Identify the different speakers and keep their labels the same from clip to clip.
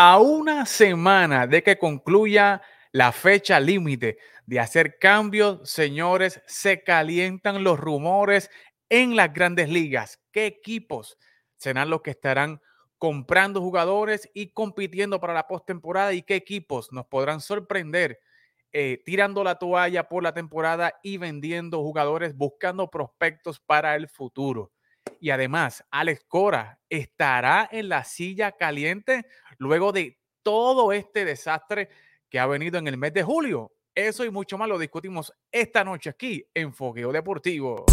Speaker 1: A una semana de que concluya la fecha límite de hacer cambios, señores, se calientan los rumores en las grandes ligas. ¿Qué equipos serán los que estarán comprando jugadores y compitiendo para la postemporada? ¿Y qué equipos nos podrán sorprender eh, tirando la toalla por la temporada y vendiendo jugadores, buscando prospectos para el futuro? Y además, Alex Cora estará en la silla caliente luego de todo este desastre que ha venido en el mes de julio. Eso y mucho más lo discutimos esta noche aquí en Fogueo Deportivo.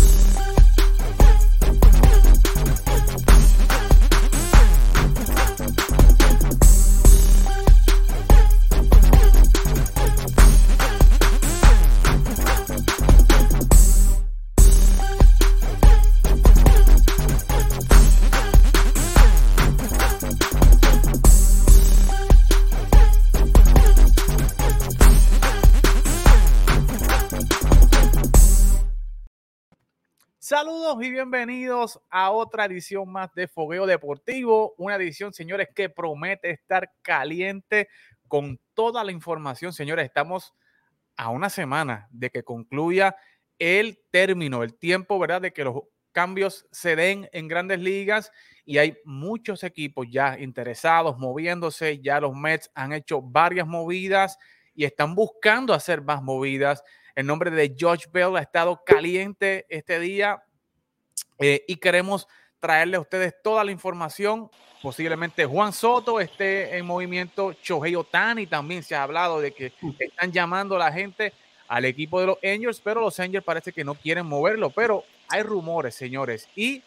Speaker 1: Saludos y bienvenidos a otra edición más de Fogueo Deportivo. Una edición, señores, que promete estar caliente con toda la información. Señores, estamos a una semana de que concluya el término, el tiempo, ¿verdad? De que los cambios se den en grandes ligas y hay muchos equipos ya interesados, moviéndose. Ya los Mets han hecho varias movidas y están buscando hacer más movidas. El nombre de George Bell ha estado caliente este día eh, y queremos traerle a ustedes toda la información. Posiblemente Juan Soto esté en movimiento, Shohei Otani también se ha hablado de que están llamando a la gente al equipo de los Angels, pero los Angels parece que no quieren moverlo, pero hay rumores, señores, y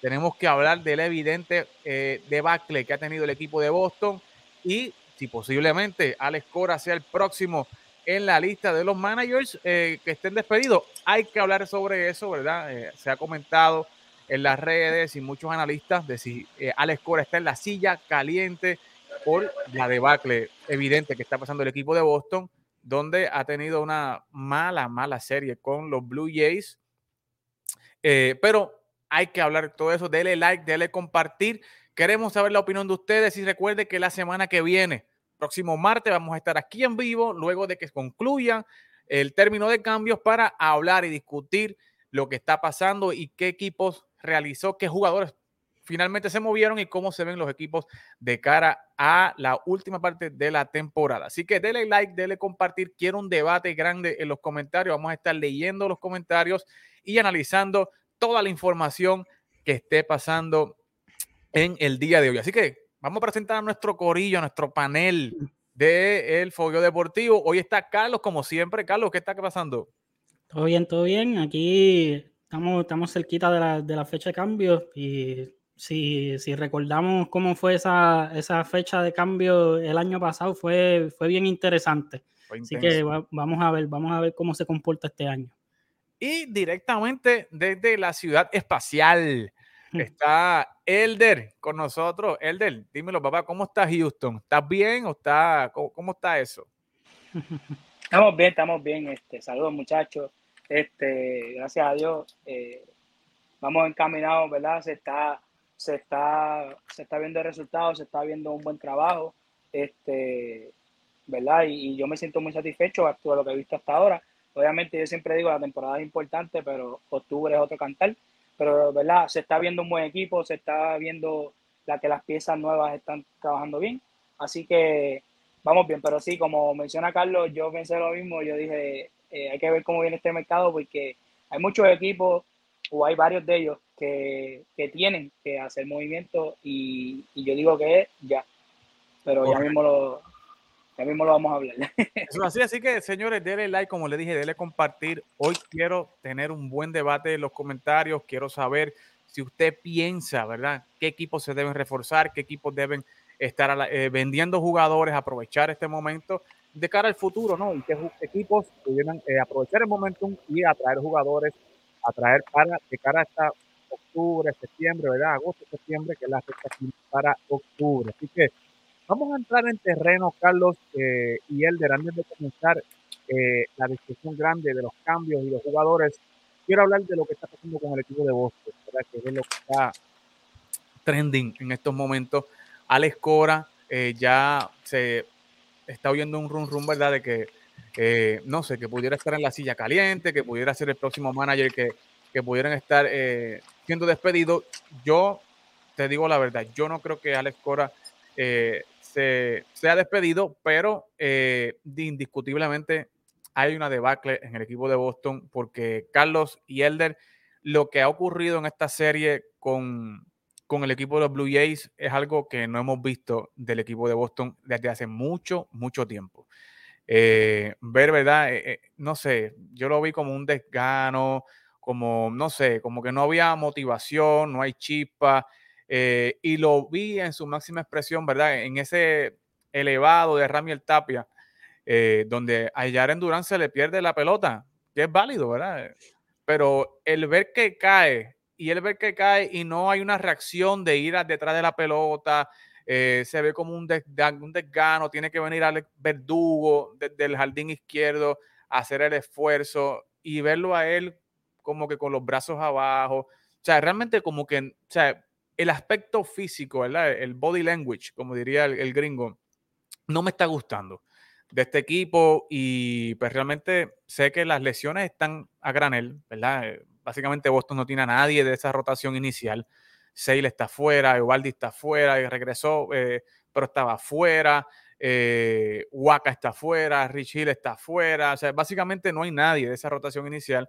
Speaker 1: tenemos que hablar del evidente eh, debacle que ha tenido el equipo de Boston y si posiblemente Alex Cora sea el próximo en la lista de los managers eh, que estén despedidos. Hay que hablar sobre eso, ¿verdad? Eh, se ha comentado en las redes y muchos analistas de si eh, Alex Cora está en la silla caliente por la debacle evidente que está pasando el equipo de Boston, donde ha tenido una mala, mala serie con los Blue Jays. pero hay que hablar de todo eso. Dele like, dele compartir. Queremos saber la opinión de ustedes y recuerde que la semana que viene próximo martes vamos a estar aquí en vivo luego de que concluya el término de cambios para hablar y discutir lo que está pasando y qué equipos realizó, qué jugadores finalmente se movieron y cómo se ven los equipos de cara a la última parte de la temporada. Así que denle like, denle compartir. Quiero un debate grande en los comentarios. Vamos a estar leyendo los comentarios y analizando toda la información que esté pasando en el día de hoy. Así que Vamos a presentar a nuestro corillo, a nuestro panel del El Fogueo Deportivo. Hoy está Carlos, como siempre. Carlos, ¿qué está pasando?
Speaker 2: Todo bien, todo bien. Aquí estamos, estamos cerquita de la, de la fecha de cambio y si, si, recordamos cómo fue esa, esa, fecha de cambio el año pasado, fue, fue bien interesante. Así que vamos a ver, vamos a ver cómo se comporta este año.
Speaker 1: Y directamente desde la ciudad espacial, Está Elder con nosotros. Elder, dímelo, papá, ¿cómo estás, Houston? ¿Estás bien o está, cómo, está eso?
Speaker 3: Estamos bien, estamos bien. Este, saludos, muchachos. Este, gracias a Dios, eh, vamos encaminados, ¿verdad? Se está, se está, se está viendo el resultado, se está viendo un buen trabajo, este, ¿verdad? Y, yo me siento muy satisfecho de lo que he visto hasta ahora. Obviamente, yo siempre digo la temporada es importante, pero octubre es otro cantar pero verdad se está viendo un buen equipo, se está viendo la que las piezas nuevas están trabajando bien, así que vamos bien, pero sí, como menciona Carlos, yo pensé lo mismo, yo dije, eh, hay que ver cómo viene este mercado porque hay muchos equipos o hay varios de ellos que, que tienen que hacer movimiento y, y, yo digo que es ya, pero ya mismo lo, ya mismo lo vamos a hablar.
Speaker 1: Así, así que señores, denle like, como le dije, denle compartir. Hoy quiero tener un buen debate en los comentarios. Quiero saber si usted piensa, ¿verdad? ¿Qué equipos se deben reforzar? ¿Qué equipos deben estar eh, vendiendo jugadores? Aprovechar este momento de cara al futuro, ¿no? Y qué equipos pudieran eh, aprovechar el momento y atraer jugadores, atraer para de cara hasta octubre, septiembre, ¿verdad? Agosto, septiembre, que la fecha para octubre. Así que Vamos a entrar en terreno, Carlos eh, y Elder, antes de comenzar eh, la discusión grande de los cambios y los jugadores. Quiero hablar de lo que está pasando con el equipo de Boston, que es lo que está trending en estos momentos. Alex Cora eh, ya se está oyendo un rum rum, ¿verdad? De que, eh, no sé, que pudiera estar en la silla caliente, que pudiera ser el próximo manager, que, que pudieran estar eh, siendo despedidos. Yo te digo la verdad, yo no creo que Alex Cora se, sea despedido, pero indiscutiblemente hay una debacle en el equipo de Boston porque Carlos y Elder, lo que ha ocurrido en esta serie con, con el equipo de los Blue Jays es algo que no hemos visto del equipo de Boston desde hace mucho, mucho tiempo. Eh, ver, ¿verdad? Eh, eh, no sé, yo lo vi como un desgano, como, no sé, como que no había motivación, no hay chispa, y lo vi en su máxima expresión, ¿verdad? En ese elevado de Ramiel Tapia, donde a Yaren Durán se le pierde la pelota, que es válido, ¿verdad? Pero el ver que cae y él ve que cae y no hay una reacción de ir detrás de la pelota, eh, se ve como un, un, desgano, tiene que venir al verdugo desde el jardín izquierdo a hacer el esfuerzo y verlo a él como que con los brazos abajo. O sea, realmente como que, o sea, el aspecto físico, ¿verdad? El body language, como diría el, gringo, no me está gustando de este equipo y pues realmente sé que las lesiones están a granel, ¿verdad? Básicamente Boston no tiene a nadie de esa rotación inicial. Sale está fuera, Evaldi está fuera y regresó, eh, pero estaba fuera. Eh, Waka está fuera, Rich Hill está fuera. O sea, básicamente no hay nadie de esa rotación inicial.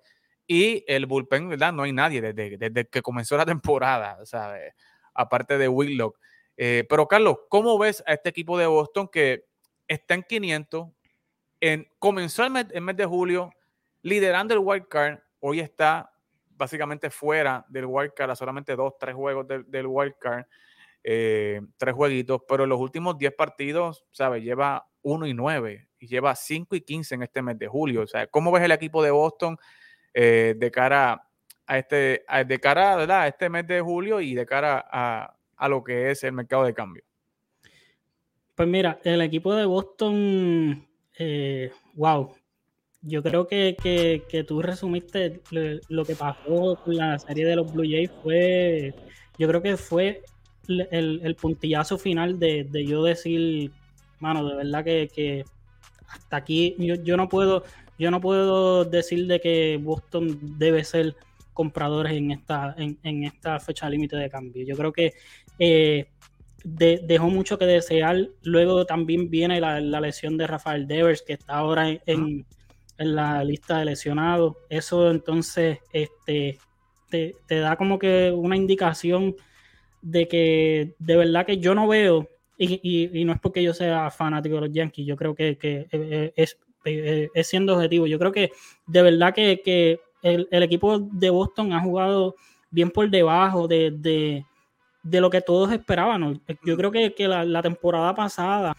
Speaker 1: Y el bullpen, ¿verdad? No hay nadie desde, desde que comenzó la temporada, ¿sabes? aparte de Whitlock. Eh, pero Carlos, ¿cómo ves a este equipo de Boston que está en 500? En, comenzó el mes, el mes de julio liderando el wild card, hoy está básicamente fuera del wildcard a solamente dos, tres juegos del, del wildcard, eh, tres jueguitos, pero en los últimos 10 partidos, ¿sabes? Lleva 1 y 9 y lleva 5 y 15 en este mes de julio. O sea, ¿cómo ves el equipo de Boston eh, de cara a este, de cara a este mes de julio y de cara a, a lo que es el mercado de cambio?
Speaker 2: Pues mira, el equipo de Boston, eh, wow, yo creo que, que, tú resumiste lo que pasó con la serie de los Blue Jays fue, yo creo que fue el, el puntillazo final de, de, yo decir, mano, de verdad que, hasta aquí yo, yo, no puedo, yo no puedo decir de que Boston debe ser compradores en esta, en, en esta fecha límite de cambio. Yo creo que eh, dejó mucho que desear. Luego también viene la, la, lesión de Rafael Devers, que está ahora en, en la lista de lesionados. Eso entonces este, te, da como que una indicación de que de verdad que yo no veo, y, no es porque yo sea fanático de los Yankees, yo creo que, eh, eh, es, eh, es, siendo objetivo. Yo creo que de verdad que, el, equipo de Boston ha jugado bien por debajo de, lo que todos esperaban. Yo creo que, la, temporada pasada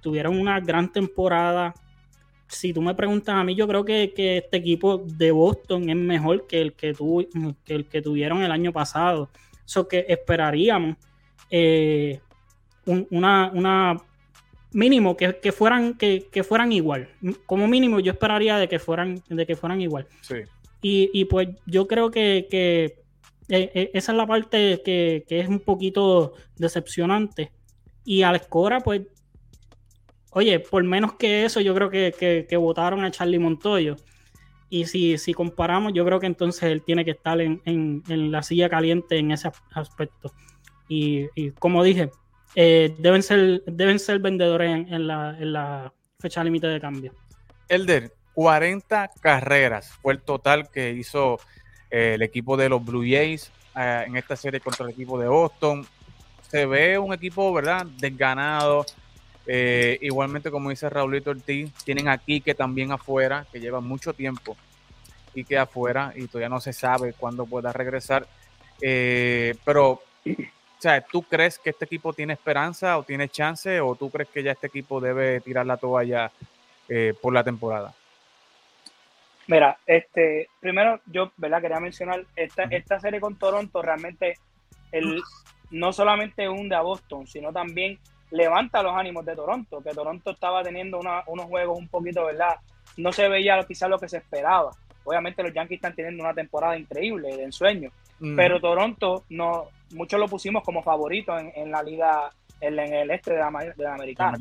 Speaker 2: tuvieron una gran temporada si tú me preguntas a mí, yo creo que, este equipo de Boston es mejor que el que, el que tuvieron el año pasado. Eso que esperaríamos eh, una, una, mínimo que, fueran, que, fueran igual. Como mínimo yo esperaría de que fueran, de que fueran igual. Y, pues yo creo que, eh, eh, esa es la parte que, que, es un poquito decepcionante. Y al Cora, pues Oye, por menos que eso, yo creo que, votaron a Charlie Montoyo. Y si, si, comparamos, yo creo que entonces él tiene que estar en, la silla caliente en ese aspecto. Y, como dije, eh, deben, ser, deben ser vendedores en, la, fecha límite de cambio.
Speaker 1: Elder, 40 carreras fue el total que hizo eh, el equipo de los Blue Jays eh, en esta serie contra el equipo de Boston. Se ve un equipo, ¿verdad?, desganado igualmente, como dice Raulito Ortiz, tienen aquí que también afuera, que lleva mucho tiempo y que afuera y todavía no se sabe cuándo pueda regresar. Pero, sea, ¿tú crees que este equipo tiene esperanza o tiene chance o tú crees que ya este equipo debe tirar la toalla eh, por la temporada?
Speaker 3: Mira, este, primero yo, ¿verdad? Quería mencionar esta, esta serie con Toronto realmente el, no solamente hunde a Boston, sino también levanta los ánimos de Toronto, que Toronto estaba teniendo unos juegos un poquito, ¿verdad? No se veía quizás lo que se esperaba. Obviamente los Yankees están teniendo una temporada increíble, de ensueño, pero Toronto, no, muchos lo pusimos como favorito en, la liga en, el este de la, de la americana.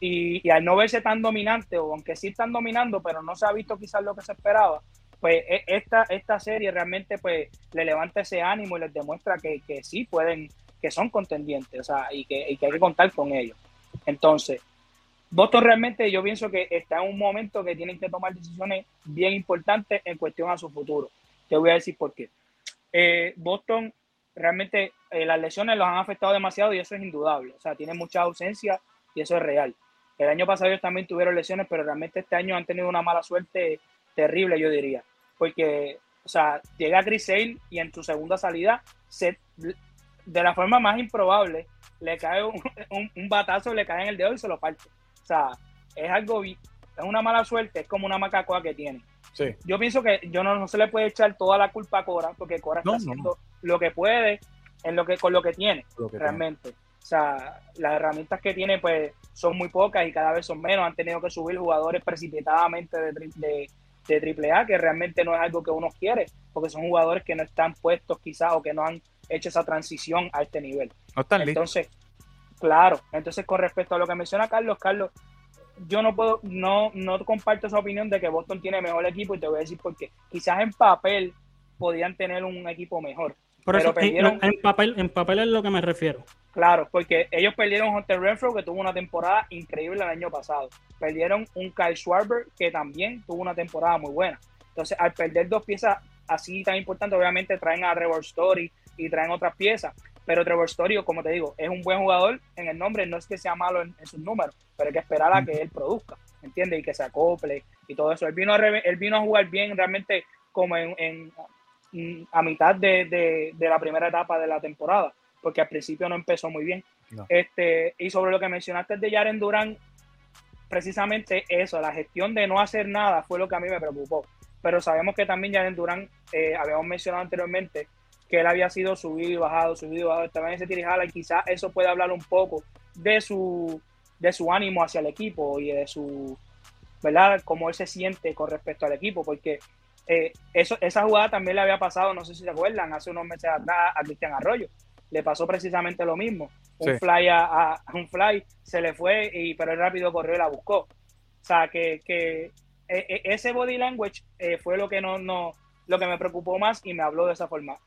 Speaker 3: Y, al no verse tan dominante, o aunque sí están dominando, pero no se ha visto quizás lo que se esperaba, pues e, esta, esta serie realmente pues le levanta ese ánimo y les demuestra que, que sí pueden, que son contendientes, o sea, y que, y que hay que contar con ellos. Entonces, Boston realmente yo pienso que está en un momento que tienen que tomar decisiones bien importantes en cuestión a su futuro. Te voy a decir por qué. Eh, Boston realmente eh, las lesiones los han afectado demasiado y eso es indudable. O sea, tienen mucha ausencia y eso es real. El año pasado ellos también tuvieron lesiones, pero realmente este año han tenido una mala suerte terrible, yo diría. Porque, o sea, llega Chris Sale y en su segunda salida, se, de la forma más improbable, le cae un, un, batazo, le cae en el dedo y se lo parte. O sea, es algo, es una mala suerte, es como una macacoa que tiene. Yo pienso que yo no, se le puede echar toda la culpa a Cora, porque Cora está haciendo lo que puede en lo que, con lo que tiene, realmente. O sea, las herramientas que tiene, pues, son muy pocas y cada vez son menos. Han tenido que subir jugadores precipitadamente de, de, de AAA, que realmente no es algo que uno quiere, porque son jugadores que no están puestos quizás o que no han hecho esa transición a este nivel.
Speaker 1: No están
Speaker 3: Entonces, Claro, entonces con respecto a lo que menciona Carlos, Carlos, yo no puedo, no, no comparto esa opinión de que Boston tiene mejor equipo y te voy a decir por qué. Quizás en papel podían tener un equipo mejor.
Speaker 2: Pero perdieron, en, papel, en papel es lo que me refiero.
Speaker 3: Claro, porque ellos perdieron a Hunter Renfro, que tuvo una temporada increíble el año pasado. Perdieron un Kyle Schwarber, que también tuvo una temporada muy buena. Entonces, al perder dos piezas así tan importantes, obviamente traen a Trevor Story y traen otras piezas. Pero Trevor Story, como te digo, es un buen jugador en el nombre, no es que sea malo en, sus números, pero hay que esperar a que él produzca, ¿entiendes? Y que se acople y todo eso. Él vino a, él vino a jugar bien realmente como en, a mitad de, la primera etapa de la temporada, porque al principio no empezó muy bien. Este, y sobre lo que mencionaste de Jaren Durán, precisamente eso, la gestión de no hacer nada fue lo que a mí me preocupó. Pero sabemos que también Jaren Durán, eh, habíamos mencionado anteriormente, que él había sido subido y bajado, subido y bajado, estaba en ese tirijala y quizás eso puede hablar un poco de su, de su ánimo hacia el equipo y de su, ¿verdad? Cómo él se siente con respecto al equipo, porque eh, eso, esa jugada también le había pasado, no sé si se acuerdan, hace unos meses atrás a Cristian Arroyo. Le pasó precisamente lo mismo. Un fly a, un fly se le fue, y, pero él rápido corrió y la buscó. O sea, que, que e, e, ese body language eh, fue lo que no, no, lo que me preocupó más y me habló de esa forma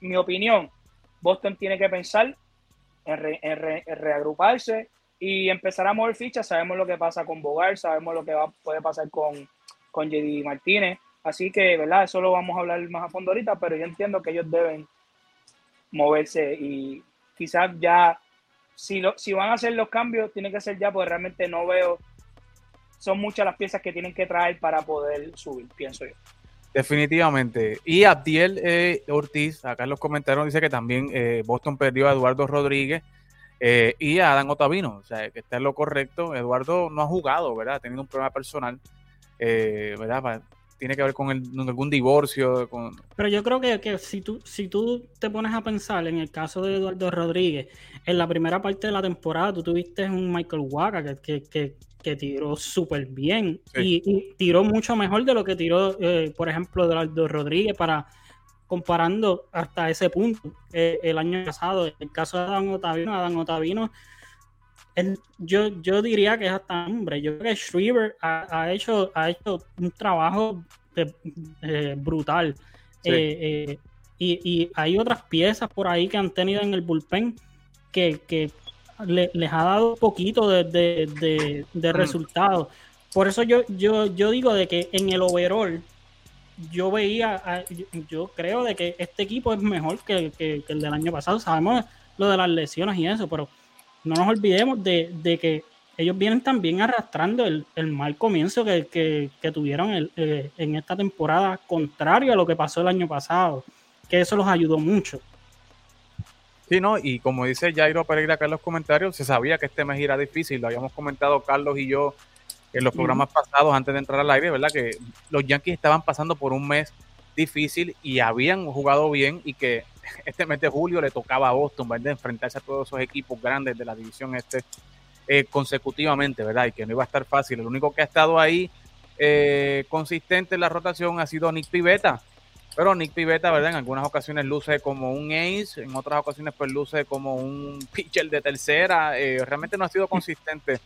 Speaker 3: mi opinión, Boston tiene que pensar en, reagruparse y empezar a mover fichas. Sabemos lo que pasa con Bogar, sabemos lo que va, puede pasar con, con JD Martínez. Así que, ¿verdad? Eso lo vamos a hablar más a fondo ahorita, pero yo entiendo que ellos deben moverse y quizás ya, si, lo, si van a hacer los cambios, tiene que ser ya, porque realmente no veo, son muchas las piezas que tienen que traer para poder subir, pienso yo.
Speaker 1: Definitivamente. Y Abdiel eh, Ortiz, acá los comentarios, dice que también eh, Boston perdió a Eduardo Rodríguez eh, y a Adán Otavino. O sea, que está en lo correcto. Eduardo no ha jugado, ¿verdad? Ha tenido un problema personal, ¿verdad? Tiene que ver con, algún divorcio. Con...
Speaker 2: Pero yo creo que, si, tú, si tú te pones a pensar en el caso de Eduardo Rodríguez, en la primera parte de la temporada tú tuviste un Michael Waka que, que que tiró súper bien y, tiró mucho mejor de lo que tiró, eh, por ejemplo, Eduardo Rodríguez para comparando hasta ese punto eh, el año pasado. En el caso de Adán Otavino, Adán Otavino, yo, yo diría que es hasta hombre. Yo creo que Shriver ha, hecho, ha hecho un trabajo eh, brutal. y, y, hay otras piezas por ahí que han tenido en el bullpen que, que les ha dado un poquito de, de, de, resultados. Por eso yo, yo, yo digo de que en el overall yo veía, yo creo de que este equipo es mejor que, el del año pasado. Sabemos lo de las lesiones y eso, pero no nos olvidemos de, que ellos vienen también arrastrando el, mal comienzo que, tuvieron eh, en esta temporada, contrario a lo que pasó el año pasado, que eso los ayudó mucho.
Speaker 1: Sí, no, y como dice Jairo Pereira acá en los comentarios, se sabía que este mes era difícil, lo habíamos comentado Carlos y yo en los programas pasados antes de entrar al aire, ¿verdad? Que los Yankees estaban pasando por un mes difícil y habían jugado bien y que este mes de julio le tocaba a Boston, ¿verdad? Enfrentarse a todos esos equipos grandes de la división este eh, consecutivamente, ¿verdad? Y que no iba a estar fácil. El único que ha estado ahí eh, consistente en la rotación ha sido Nick Pivetta, Pero Nick Pivetta, ¿verdad? En algunas ocasiones luce como un ace, en otras ocasiones pues luce como un pitcher de tercera. Eh, realmente no ha sido consistente.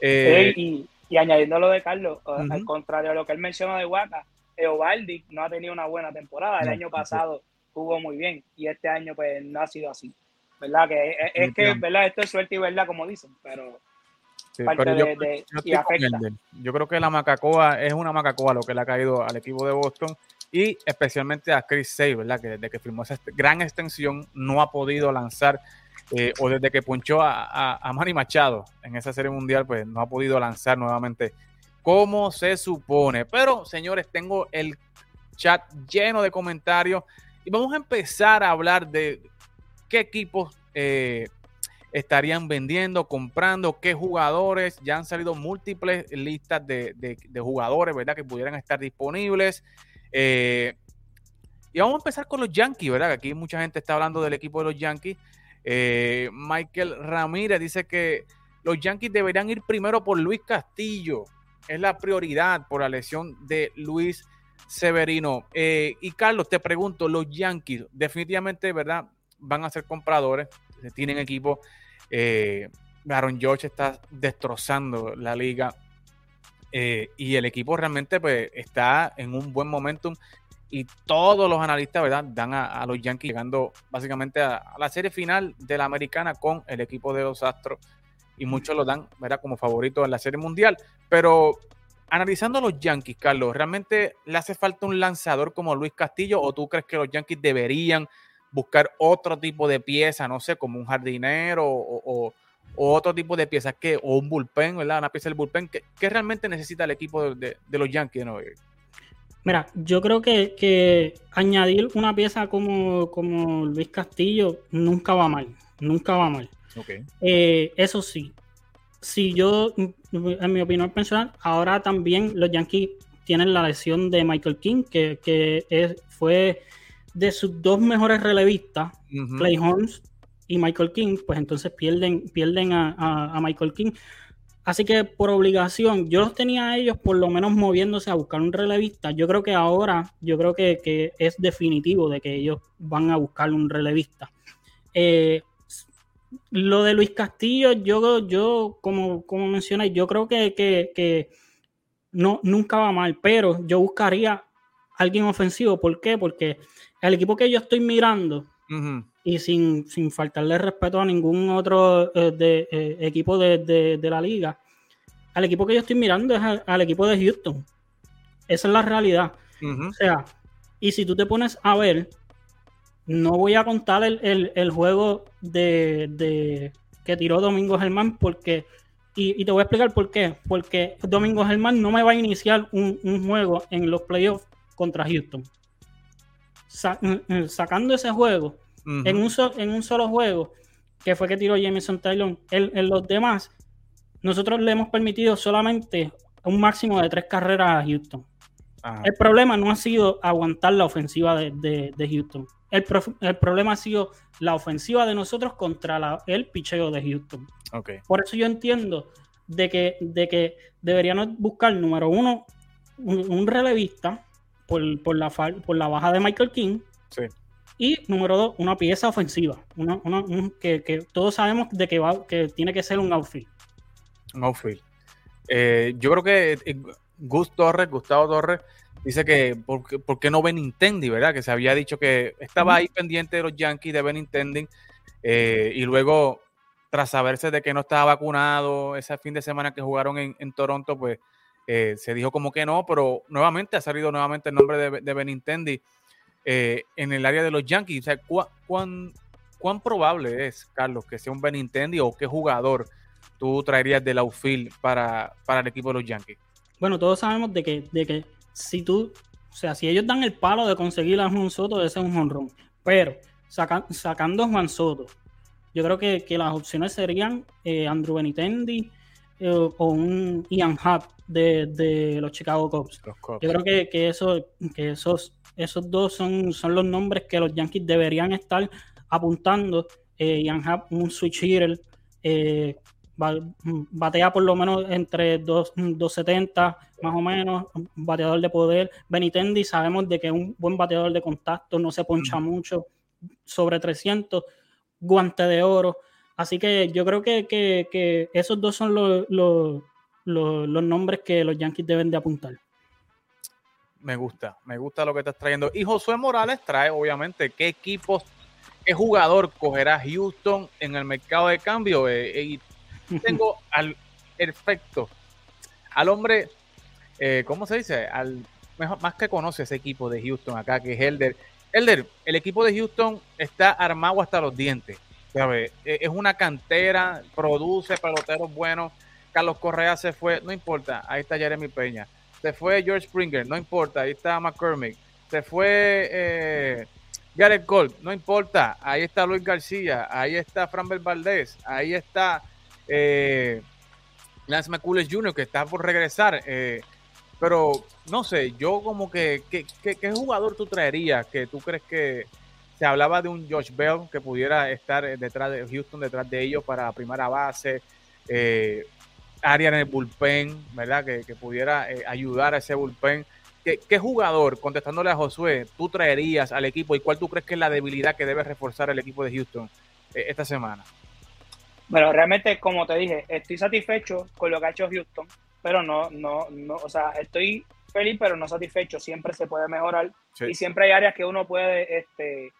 Speaker 3: Eh, y, añadiendo lo de Carlos, al contrario a lo que él mencionó de Waka, Eovaldi no ha tenido una buena temporada. El año pasado jugó muy bien y este año pues no ha sido así. ¿Verdad? Que es, que, ¿verdad? Esto es suerte y verdad, como dicen, pero...
Speaker 1: yo, creo que la Macacoa es una Macacoa lo que le ha caído al equipo de Boston y especialmente a Chris Say, ¿verdad? Que desde que firmó esa gran extensión no ha podido lanzar eh, o desde que punchó a, a, Manny Machado en esa serie mundial, pues no ha podido lanzar nuevamente como se supone. Pero, señores, tengo el chat lleno de comentarios y vamos a empezar a hablar de qué equipos eh, estarían vendiendo, comprando, qué jugadores. Ya han salido múltiples listas de, jugadores, ¿verdad? Que pudieran estar disponibles. Eh, y vamos a empezar con los Yankees, ¿verdad? aquí mucha gente está hablando del equipo de los Yankees. Eh, Michael Ramírez dice que los Yankees deberían ir primero por Luis Castillo. Es la prioridad por la lesión de Luis Severino. y Carlos, te pregunto, los Yankees definitivamente, ¿verdad? van a ser compradores, tienen equipo. Eh, Aaron George está destrozando la liga eh, y el equipo realmente pues, está en un buen momentum y todos los analistas ¿verdad? dan a, los Yankees llegando básicamente a, la serie final de la americana con el equipo de los Astros y muchos lo dan ¿verdad? como favorito en la serie mundial. Pero analizando los Yankees, Carlos, ¿realmente le hace falta un lanzador como Luis Castillo o tú crees que los Yankees deberían buscar otro tipo de pieza, no sé, como un jardinero o, otro tipo de piezas que, o un bullpen, ¿verdad? Una pieza del bullpen, ¿qué, realmente necesita el equipo de, los Yankees de
Speaker 2: Mira, yo creo que, añadir una pieza como, como Luis Castillo nunca va mal, nunca va mal. Eh, eso sí, si yo, en mi opinión personal, ahora también los Yankees tienen la lesión de Michael King, que, que es, fue de sus dos mejores relevistas, Clay Holmes y Michael King, pues entonces pierden, pierden a, Michael King. Así que por obligación, yo los tenía a ellos por lo menos moviéndose a buscar un relevista. Yo creo que ahora, yo creo que, es definitivo de que ellos van a buscar un relevista. Eh, lo de Luis Castillo, yo, yo como, como mencioné, yo creo que, que, no, nunca va mal, pero yo buscaría alguien ofensivo. ¿Por qué? Porque el equipo que yo estoy mirando, y sin, sin, faltarle respeto a ningún otro eh, de, eh, equipo de, la liga, al equipo que yo estoy mirando es al, equipo de Houston. Esa es la realidad. O sea, y si tú te pones a ver, no voy a contar el, juego de, que tiró Domingo Germán porque y, te voy a explicar por qué. Porque Domingo Germán no me va a iniciar un, un, juego en los playoffs contra Houston. Mm, mm, sacando ese juego, en, un en un solo juego, que fue que tiró Jameson Taylor, en, los demás, nosotros le hemos permitido solamente un máximo de tres carreras a Houston. El problema no ha sido aguantar la ofensiva de, Houston. El, problema ha sido la ofensiva de nosotros contra el picheo de Houston. Por eso yo entiendo de que, de que deberíamos buscar, número uno, un relevista por, la, por la baja de Michael King. Y número dos, una pieza ofensiva. Una, que, todos sabemos de que, va, que tiene que ser un outfield.
Speaker 1: Un outfield. Eh, yo creo que eh, Gus Torres, Gustavo Torres, dice que por, qué no Benintendi, ¿verdad? Que se había dicho que estaba ahí pendiente de los Yankees de Benintendi. Eh, y luego, tras saberse de que no estaba vacunado ese fin de semana que jugaron en, en Toronto, pues eh, se dijo como que no, pero nuevamente ha salido nuevamente el nombre de, de Benintendi eh, en el área de los Yankees. O sea, ¿cuán, cuán, probable es, Carlos, que sea un Benintendi o qué jugador tú traerías del outfield para, para el equipo de los Yankees?
Speaker 2: Bueno, todos sabemos de que, de que si tú, o sea, si ellos dan el palo de conseguir a Juan Soto, ese es un honrón. Pero sacando a Juan Soto, yo creo que, las opciones serían eh, Andrew Benitendi o un Ian Happ de, los Chicago Cubs. Yo creo que, que, eso, que esos, esos dos son, son los nombres que los Yankees deberían estar apuntando. Eh, Ian Happ, un switch hitter, eh, batea por lo menos entre 270 más o menos, un bateador de poder. Benitendi sabemos de que es un buen bateador de contacto, no se poncha mucho, sobre 300, guante de oro. Así que yo creo que, esos dos son los, los, los, nombres que los Yankees deben de apuntar.
Speaker 1: Me gusta, me gusta lo que estás trayendo. Y Josué Morales trae, obviamente, qué equipos, qué jugador cogerá Houston en el mercado de cambio. Eh, y tengo al perfecto, al hombre, eh, ¿cómo se dice? Al mejor, más que conoce ese equipo de Houston acá, que es Elder. Elder, el equipo de Houston está armado hasta los dientes. ¿sabe? E, es una cantera, produce peloteros buenos. Carlos Correa se fue, no importa, ahí está Jeremy Peña. Se fue George Springer, no importa, ahí está McCormick. Se fue eh, Gareth Gold, no importa, ahí está Luis García, ahí está Framber Valdés, ahí está eh, Lance McCullers Jr., que está por regresar. Eh, pero no sé, yo como que, ¿qué jugador tú traerías que tú crees que se hablaba de un Josh Bell que pudiera estar detrás de Houston, detrás de ellos para primera base, eh, área en el bullpen, ¿verdad? Que, pudiera eh, ayudar a ese bullpen. ¿Qué, jugador, contestándole a Josué, tú traerías al equipo y cuál tú crees que es la debilidad que debe reforzar el equipo de Houston esta semana?
Speaker 3: Bueno, realmente, como te dije, estoy satisfecho con lo que ha hecho Houston, pero no, no, no, o sea, estoy feliz, pero no satisfecho. Siempre se puede mejorar y siempre hay áreas que uno puede este,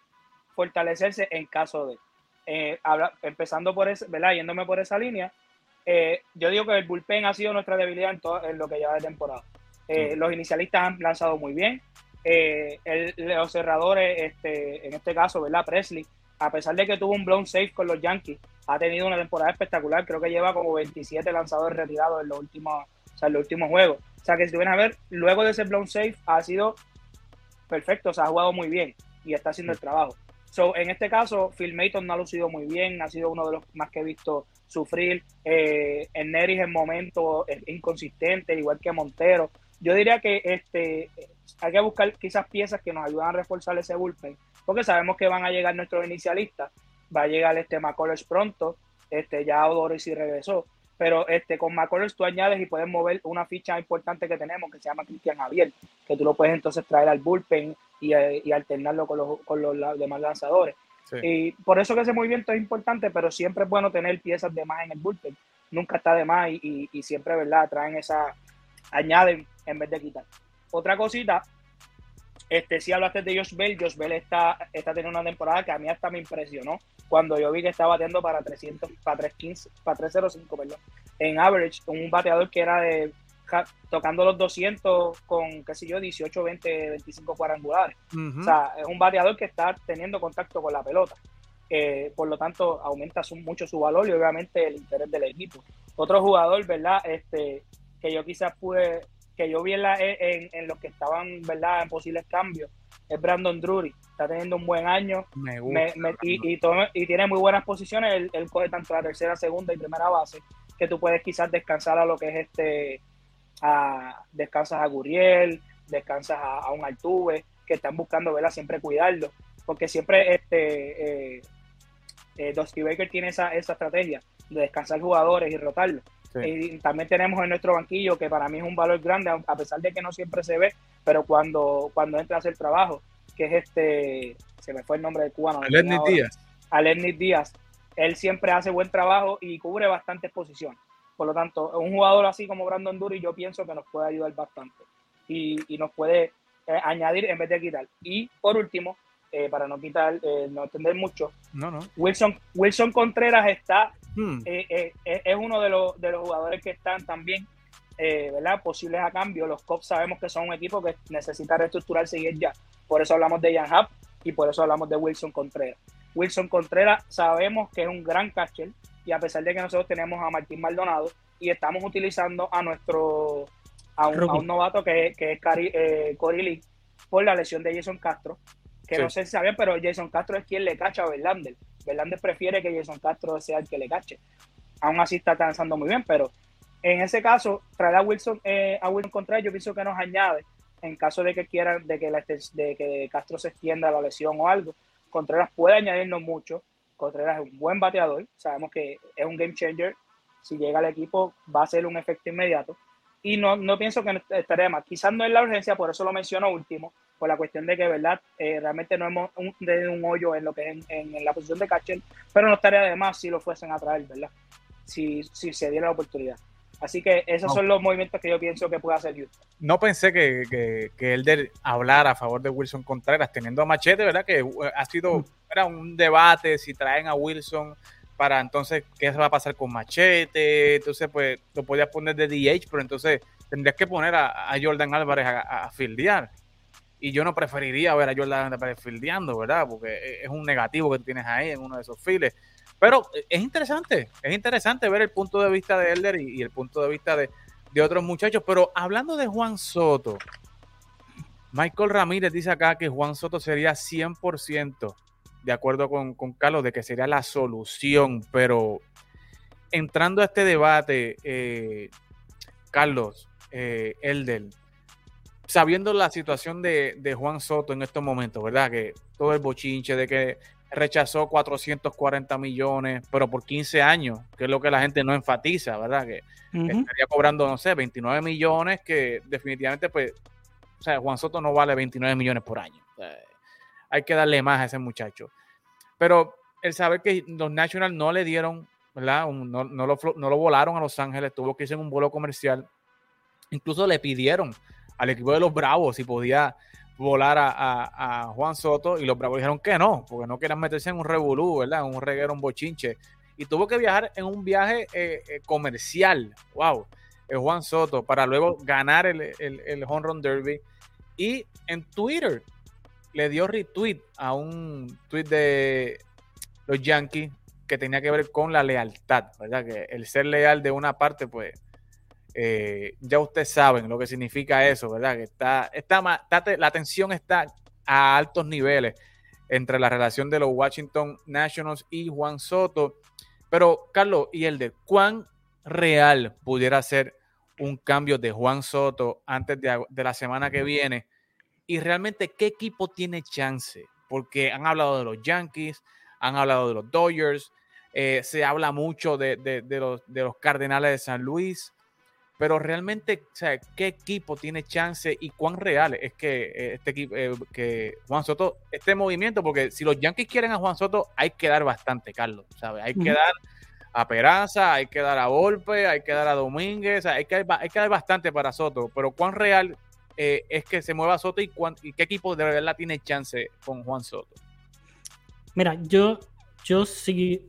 Speaker 3: fortalecerse en caso de. Eh, empezando por ese, ¿verdad? Yéndome por esa línea, eh, yo digo que el bullpen ha sido nuestra debilidad en, todo, en lo que lleva de temporada. Eh, los inicialistas han lanzado muy bien. los cerradores, este, en este caso, ¿verdad? Presley, a pesar de que tuvo un blown safe con los Yankees, ha tenido una temporada espectacular. Creo que lleva como 27 lanzadores retirados en los últimos, o sea, en los últimos juegos. O sea, que si ven a ver, luego de ese blown safe ha sido perfecto, o sea, ha jugado muy bien y está haciendo el trabajo. So, en este caso, Phil Mayton no ha lucido muy bien, ha sido uno de los más que he visto sufrir. Eh, en Neris en momento es inconsistente, igual que Montero. Yo diría que este hay que buscar quizás piezas que nos ayudan a reforzar ese bullpen porque sabemos que van a llegar nuestros inicialistas, va a llegar este McCullers pronto, este ya Odori sí regresó, pero este con McCullers tú añades y puedes mover una ficha importante que tenemos que se llama Cristian Javier, que tú lo puedes entonces traer al bullpen y, eh, alternarlo con los, con los demás lanzadores. Y por eso que ese movimiento es importante, pero siempre es bueno tener piezas de más en el bullpen. Nunca está de más y, y siempre, ¿verdad? Traen esa, añaden en vez de quitar. Otra cosita este, si hablaste de Josh Bell, Josh Bell está, está teniendo una temporada que a mí hasta me impresionó cuando yo vi que estaba bateando para 300, para 315, para 305, perdón, en average, un bateador que era de tocando los 200 con, qué sé yo, 18, 20, 25 cuadrangulares. O sea, es un bateador que está teniendo contacto con la pelota. Eh, por lo tanto, aumenta mucho su valor y obviamente el interés del equipo. Otro jugador, ¿verdad? Este, que yo quizás pude que yo vi en, en, los que estaban, ¿verdad?, en posibles cambios, es Brandon Drury. Está teniendo un buen año me y, y, tiene muy buenas posiciones. Él, coge tanto la tercera, segunda y primera base, que tú puedes quizás descansar a lo que es este, a, descansas a Guriel, descansas a, un Altuve, que están buscando, ¿verdad?, siempre cuidarlo. Porque siempre este, eh, eh, Dusty Baker tiene esa, esa estrategia de descansar jugadores y rotarlos. Y también tenemos en nuestro banquillo, que para mí es un valor grande, a pesar de que no siempre se ve, pero cuando, cuando entra a hacer trabajo, que es este, se me fue el nombre de cubano.
Speaker 1: Alernis Díaz.
Speaker 3: Alernis Díaz. Él siempre hace buen trabajo y cubre bastantes posiciones. Por lo tanto, un jugador así como Brandon Dury, yo pienso que nos puede ayudar bastante y, y nos puede eh, añadir en vez de quitar. Y por último, eh, para no quitar, eh, no entender mucho,
Speaker 1: no, no.
Speaker 3: Wilson, Wilson Contreras está Hmm. Eh, es uno de los, de los jugadores que están también, ¿verdad? Posibles a cambio. Los Cops sabemos que son un equipo que necesita reestructurarse y ya. Por eso hablamos de Jan Hub y por eso hablamos de Wilson Contreras. Wilson Contreras sabemos que es un gran catcher y a pesar de que nosotros tenemos a Martín Maldonado y estamos utilizando a nuestro a un, novato que, que es Cari, Lee por la lesión de Jason Castro, que no sé si saben, pero Jason Castro es quien le cacha a Verlander. Verlander prefiere que Jason Castro sea el que le cache. Aún así está lanzando muy bien, pero en ese caso, traer a Wilson, eh, a Wilson Contreras, yo pienso que nos añade, en caso de que quieran, de que, Castro se extienda la lesión o algo, Contreras puede añadirnos mucho. Contreras es un buen bateador, sabemos que es un game changer, si llega al equipo va a ser un efecto inmediato. Y no, no pienso que estaría más. Quizás no es la urgencia, por eso lo menciono último, por la cuestión de que, ¿verdad? Eh, realmente no hemos un, de un hoyo en lo que es en, la posición de catcher, pero no estaría de más si lo fuesen a traer, ¿verdad? Si, si se diera la oportunidad. Así que esos son los movimientos que yo pienso que puede hacer Houston.
Speaker 1: No pensé que, que, que Elder hablara a favor de Wilson Contreras, teniendo a Machete, ¿verdad? Que uh, ha sido era un debate si traen a Wilson para entonces qué se va a pasar con Machete. Entonces, pues lo podías poner de DH, pero entonces tendrías que poner a, Jordan Álvarez a, a, fildear. Y yo no preferiría ver a Jordan Álvarez fildeando, ¿verdad? Porque es un negativo que tienes ahí en uno de esos files. Pero es interesante, es interesante ver el punto de vista de Elder y, el punto de vista de, otros muchachos. Pero hablando de Juan Soto, Michael Ramírez dice acá que Juan Soto sería 100% de acuerdo con, Carlos de que sería la solución. Pero entrando a este debate, eh, Carlos, eh, Elder, sabiendo la situación de, de, Juan Soto en estos momentos, ¿verdad? Que todo el bochinche de que rechazó 440 millones, pero por 15 años, que es lo que la gente no enfatiza, ¿verdad? Que estaría cobrando, no sé, 29 millones, que definitivamente, pues, o sea, Juan Soto no vale 29 millones por año. hay que darle más a ese muchacho. Pero el saber que los Nationals no le dieron, ¿verdad? no, no, lo, no lo volaron a Los Ángeles, tuvo que irse en un vuelo comercial. Incluso le pidieron al equipo de los Bravos si podía volar a, Juan Soto y los Bravos dijeron que no, porque no querían meterse en un revolú, ¿verdad? En un reguero, bochinche. Y tuvo que viajar en un viaje eh, eh, comercial, wow, Juan Soto, para luego ganar el, el, Home Run Derby. Y en Twitter le dio retweet a un tweet de los Yankees que tenía que ver con la lealtad, ¿verdad? Que el ser leal de una parte, pues eh, ya ustedes saben lo que significa eso, ¿verdad? Que está, está, la tensión está a altos niveles entre la relación de los Washington Nationals y Juan Soto. Pero, Carlos y el de ¿cuán real pudiera ser un cambio de Juan Soto antes de, la semana que viene? Y realmente, ¿qué equipo tiene chance? Porque han hablado de los Yankees, han hablado de los Dodgers, eh, se habla mucho de, los, de los Cardenales de San Luis pero realmente, o sea, ¿qué equipo tiene chance y cuán real es que eh, este equipo, eh, que Juan Soto, este movimiento? Porque si los Yankees quieren a Juan Soto, hay que dar bastante, Carlos, ¿sabes? Hay que dar a Peraza, hay que dar a Volpe, hay que dar a Domínguez, hay, que, hay que dar bastante para Soto, pero cuán real eh, es que se mueva Soto y, y qué equipo de verdad tiene chance con Juan Soto.
Speaker 2: Mira, yo, yo sí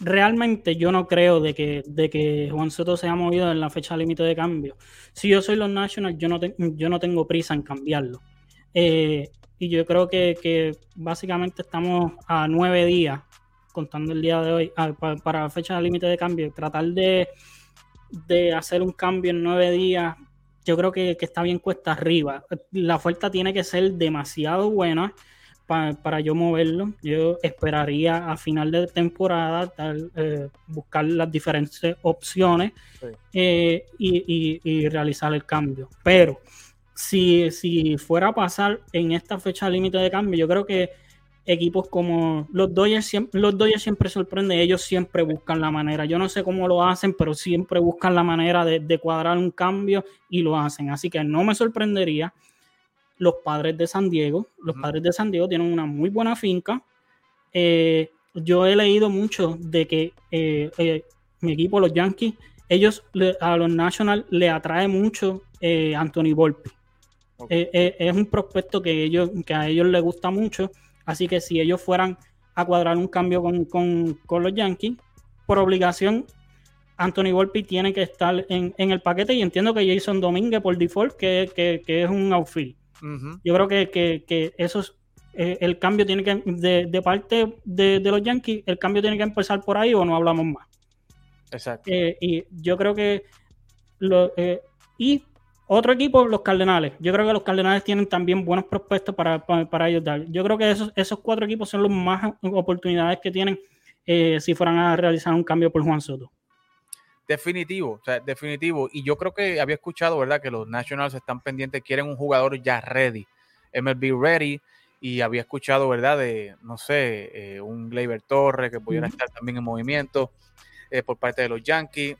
Speaker 2: realmente yo no creo de que, de que Juan Soto se haya movido en la fecha límite de cambio. Si yo soy los Nationals, yo no, yo no tengo prisa en cambiarlo. Eh, y yo creo que, básicamente estamos a nueve días, contando el día de hoy, para, la fecha límite de cambio. Tratar de, de, hacer un cambio en nueve días, yo creo que, que está bien cuesta arriba. La oferta tiene que ser demasiado buena para, yo moverlo. Yo esperaría a final de temporada eh, buscar las diferentes opciones eh, y, realizar el cambio. Pero si, si fuera a pasar en esta fecha límite de cambio, yo creo que equipos como los Dodgers siempre, los Dodgers siempre sorprenden, ellos siempre buscan la manera. Yo no sé cómo lo hacen, pero siempre buscan la manera de, de cuadrar un cambio y lo hacen. Así que no me sorprendería los padres de San Diego. Los padres de San Diego tienen una muy buena finca. Eh, yo he leído mucho de que eh, eh, mi equipo, los Yankees, ellos a los Nationals le atrae mucho Anthony Volpe. es un prospecto que, ellos, que a ellos les gusta mucho. Así que si ellos fueran a cuadrar un cambio con, los Yankees, por obligación, Anthony Volpe tiene que estar en, el paquete. Y entiendo que Jason Domínguez por default, que, que es un outfield. Yo creo que, que, eso es, eh, el cambio tiene que, de, parte de, los Yankees, el cambio tiene que empezar por ahí o no hablamos más.
Speaker 1: Exacto.
Speaker 2: Eh, y yo creo que lo, eh, y otro equipo, los Cardenales. Yo creo que los Cardenales tienen también buenos prospectos para, para, ellos dar. Yo creo que esos, esos cuatro equipos son los más oportunidades que tienen si fueran a realizar un cambio por Juan Soto.
Speaker 1: Definitivo, o sea, definitivo. Y yo creo que había escuchado, ¿verdad? Que los Nationals están pendientes, quieren un jugador ya ready, MLB ready. Y había escuchado, ¿verdad? De, no sé, eh, un Gleyber Torres que pudiera estar también en movimiento eh, por parte de los Yankees.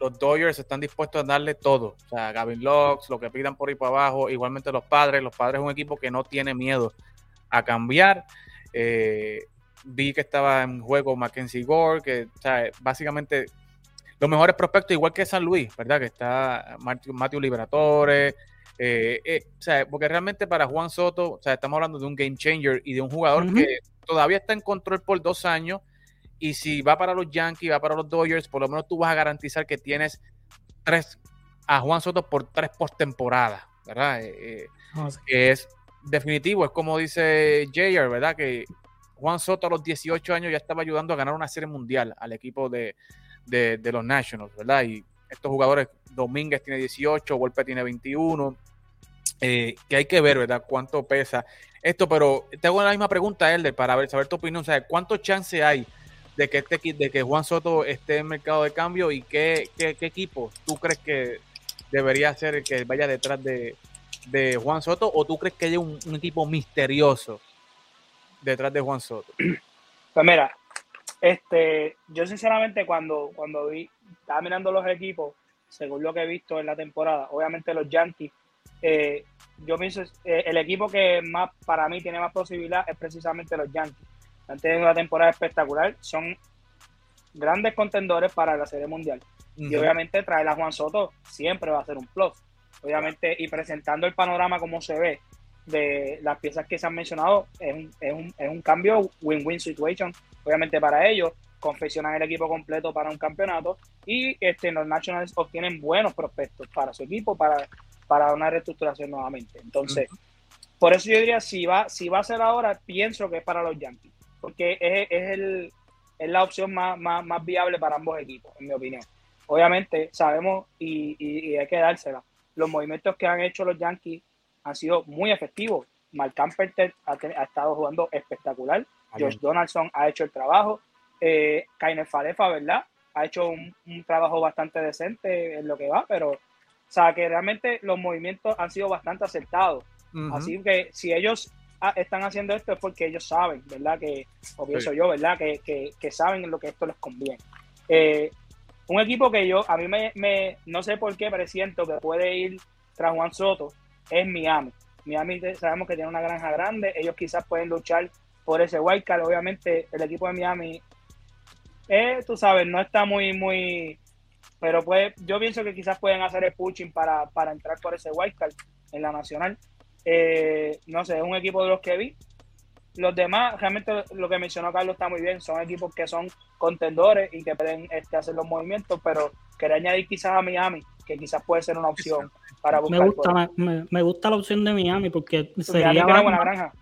Speaker 1: los Dodgers están dispuestos a darle todo. O sea, Gavin Locks, lo que pidan por ahí para abajo, igualmente los padres. Los padres es un equipo que no tiene miedo a cambiar. Eh, vi que estaba en juego Mackenzie Gore, que o sea, básicamente los mejores prospectos, igual que San Luis, ¿verdad? Que está Matthew Liberatore. Eh, eh, o sea, porque realmente para Juan Soto, o sea, estamos hablando de un game changer y de un jugador que todavía está en control por dos años. Y si va para los Yankees, va para los Dodgers, por lo menos tú vas a garantizar que tienes tres a Juan Soto por tres postemporadas, ¿verdad? Eh, ah, es definitivo, es como dice Jayer, ¿verdad? Que Juan Soto a los 18 años ya estaba ayudando a ganar una serie mundial al equipo de, los Nationals, ¿verdad? Y estos jugadores, Domínguez tiene 18, Volpe tiene 21, eh, que hay que ver, ¿verdad? Cuánto pesa esto, pero tengo la misma pregunta, Elder, para ver, saber tu opinión, sea, ¿cuánto chance hay de que este de que Juan Soto esté en mercado de cambio y qué, qué, equipo tú crees que debería ser el que vaya detrás de, Juan Soto o tú crees que hay un, equipo misterioso detrás de Juan Soto?
Speaker 3: Pues este, yo sinceramente cuando, cuando vi, estaba mirando los equipos, según lo que he visto en la temporada, obviamente los Yankees, eh, yo pienso, eh, el equipo que más para mí tiene más posibilidad es precisamente los Yankees. Han tenido una temporada espectacular, son grandes contendores para la Serie Mundial. Y obviamente traer a Juan Soto siempre va a ser un plus. Obviamente, y presentando el panorama como se ve, de las piezas que se han mencionado es un, es un, es un cambio win-win situation, obviamente para ellos, confeccionan el equipo completo para un campeonato y este, los Nationals obtienen buenos prospectos para su equipo, para, para una reestructuración nuevamente. Entonces, por eso yo diría, si va, si va a ser ahora, pienso que es para los Yankees, porque es, es, el, es la opción más, más, más, viable para ambos equipos, en mi opinión. Obviamente, sabemos y, y, y hay que dársela. Los movimientos que han hecho los Yankees han sido muy efectivos. Mark Camperter ha, estado jugando espectacular. Josh Donaldson ha hecho el trabajo. Eh, Kainer Falefa, ¿verdad? Ha hecho un, trabajo bastante decente en lo que va, pero, o sea, que realmente los movimientos han sido bastante acertados. Así que si ellos están haciendo esto es porque ellos saben, ¿verdad? Que, o pienso yo, ¿verdad? Que, que, que, saben lo que esto les conviene. Eh, un equipo que yo, a mí me, me, no sé por qué, presiento que puede ir tras Juan Soto, es Miami. Miami sabemos que tiene una granja grande, ellos quizás pueden luchar por ese wildcard. Obviamente, el equipo de Miami, eh, tú sabes, no está muy, muy. Pero pues, yo pienso que quizás pueden hacer el pushing para, entrar por ese wildcard en la nacional. Eh, no sé, es un equipo de los que vi. Los demás, realmente lo que mencionó Carlos está muy bien. Son equipos que son contendores y que pueden este, hacer los movimientos, pero quería añadir quizás a Miami, que quizás puede ser una opción
Speaker 2: me gusta, me, gusta la opción de Miami porque sería buena granja.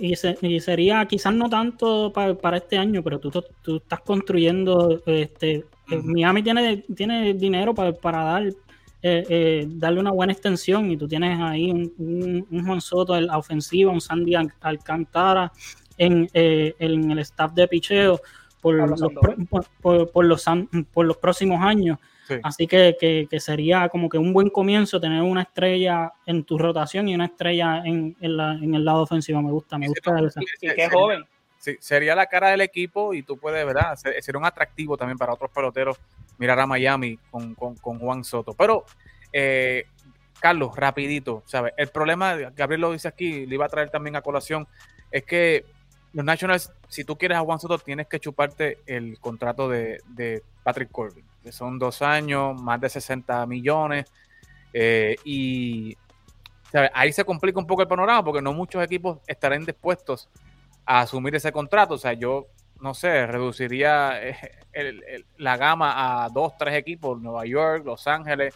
Speaker 2: Y, sería quizás no tanto para, este año, pero tú, tú estás construyendo, este, eh, Miami tiene, tiene dinero para, dar eh, eh, darle una buena extensión y tú tienes ahí un, un, Juan Soto en la ofensiva, un Sandy Alcantara en, en el staff de picheo por los, por, los, por los próximos años. Así que, sería como que un buen comienzo tener una estrella en tu rotación y una estrella en, el lado ofensivo. Me gusta, me gusta
Speaker 3: esa. Y que joven.
Speaker 1: Sí, sería la cara del equipo y tú puedes, ¿verdad? Sería un atractivo también para otros peloteros mirar a Miami con, Juan Soto. Pero, eh, Carlos, rapidito, ¿sabes? El problema, Gabriel lo dice aquí, le iba a traer también a colación, es que los Nationals, si tú quieres a Juan Soto, tienes que chuparte el contrato de, de Patrick Corbin que son dos años, más de 60 millones. Eh, y ahí se complica un poco el panorama porque no muchos equipos estarán dispuestos a asumir ese contrato. O sea, yo no sé, reduciría eh, la gama a dos, tres equipos, Nueva York, Los Ángeles,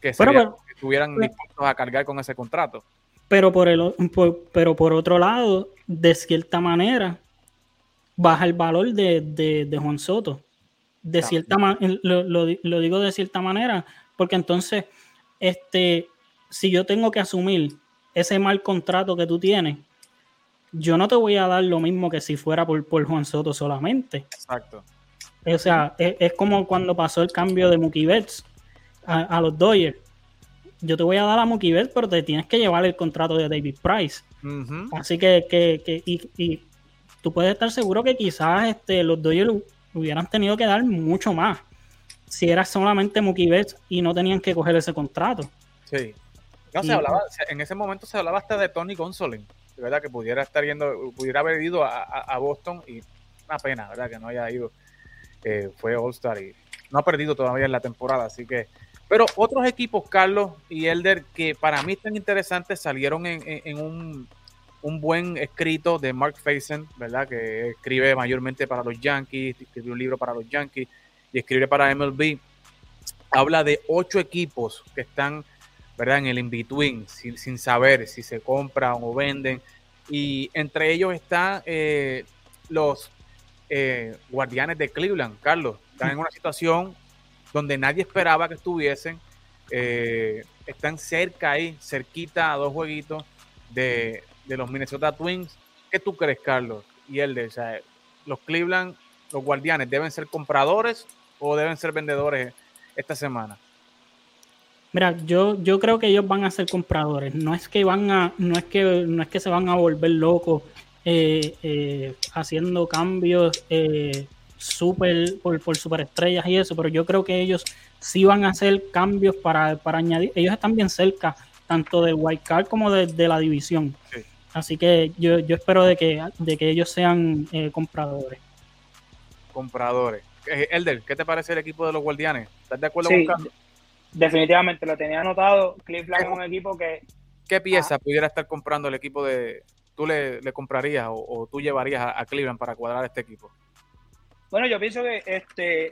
Speaker 1: que, estuvieran dispuestos a cargar con ese contrato.
Speaker 2: Pero por, el, pero por otro lado, de cierta manera, baja el valor de, de Juan Soto de cierta manera, lo, digo de cierta manera, porque entonces, este, si yo tengo que asumir ese mal contrato que tú tienes, yo no te voy a dar lo mismo que si fuera por, por Juan Soto solamente.
Speaker 1: Exacto.
Speaker 2: O sea, es, como cuando pasó el cambio de Mookie Betts a, los Dodgers. Yo te voy a dar a Mookie Betts, pero te tienes que llevar el contrato de David Price. Así que, que, que y, y, tú puedes estar seguro que quizás este, los Dodgers hubieran tenido que dar mucho más si era solamente Mookie Betts y no tenían que coger ese contrato.
Speaker 1: Sí. No, se hablaba, en ese momento se hablaba hasta de Tony Gonsolin, de verdad que pudiera estar yendo, pudiera haber ido a, Boston y una pena, ¿verdad? Que no haya ido. Eh, fue All-Star y no ha perdido todavía en la temporada, así que. Pero otros equipos, Carlos y Elder, que para mí están interesantes, salieron en, un, un, buen escrito de Mark Faison, ¿verdad? Que escribe mayormente para los Yankees, escribió un libro para los Yankees y escribe para MLB. Habla de ocho equipos que están ¿verdad? En el in-between, sin, saber si se compran o venden. Y entre ellos están eh, los eh, guardianes de Cleveland, Carlos. Están en una situación donde nadie esperaba que estuviesen. Eh, están cerca ahí, cerquita a dos jueguitos de, los Minnesota Twins. ¿Qué tú crees, Carlos? Y el de, o sea, los Cleveland, los guardianes, ¿deben ser compradores o deben ser vendedores esta semana?
Speaker 2: Mira, yo, yo creo que ellos van a ser compradores. No es que van a, no es que, no es que se van a volver locos eh, eh, haciendo cambios eh, super, por, por superestrellas y eso, pero yo creo que ellos sí van a hacer cambios para, añadir. Ellos están bien cerca, tanto del White Card como de, la división. Así que yo, yo espero de que, de que ellos sean compradores.
Speaker 1: Compradores. Elder, ¿qué te parece el equipo de los Guardianes? ¿Estás de acuerdo con Carlos?
Speaker 3: definitivamente lo tenía anotado. Cleveland es un equipo que.
Speaker 1: ¿Qué pieza pudiera estar comprando el equipo de. ¿Tú le, comprarías o, tú llevarías a, Cleveland para cuadrar este equipo?
Speaker 3: Bueno, yo pienso que, este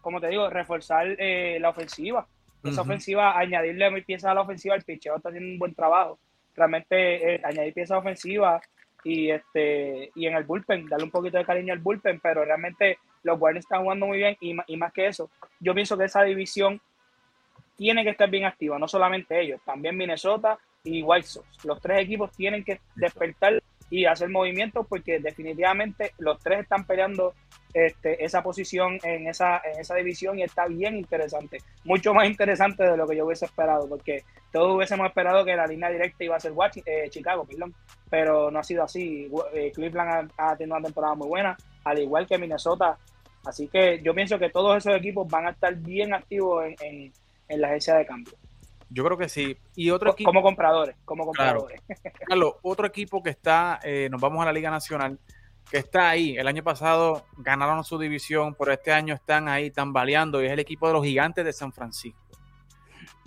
Speaker 3: como te digo, reforzar eh, la ofensiva. Esa ofensiva, añadirle piezas a la ofensiva, el picheo está haciendo un buen trabajo. Realmente eh, añadir piezas ofensivas y este y en el bullpen, darle un poquito de cariño al bullpen, pero realmente los Guardians están jugando muy bien y, y más que eso, yo pienso que esa división tiene que estar bien activa, no solamente ellos, también Minnesota y White Sox. Los tres equipos tienen que despertar y hacer movimientos porque definitivamente los tres están peleando este, esa posición en esa, en división y está bien interesante. Mucho más interesante de lo que yo hubiese esperado, porque todos hubiésemos esperado que la línea directa iba a ser eh, Chicago, perdón, pero no ha sido así. Eh, Cleveland ha, tenido una temporada muy buena, al igual que Minnesota. Así que yo pienso que todos esos equipos van a estar bien activos en en la agencia de cambio.
Speaker 1: Yo creo que sí. Y otro
Speaker 3: equipo. Como compradores, como compradores.
Speaker 1: Carlos, otro equipo que está, eh, nos vamos a la Liga Nacional, que está ahí. El año pasado ganaron su división, pero este año están ahí tambaleando y es el equipo de los gigantes de San Francisco.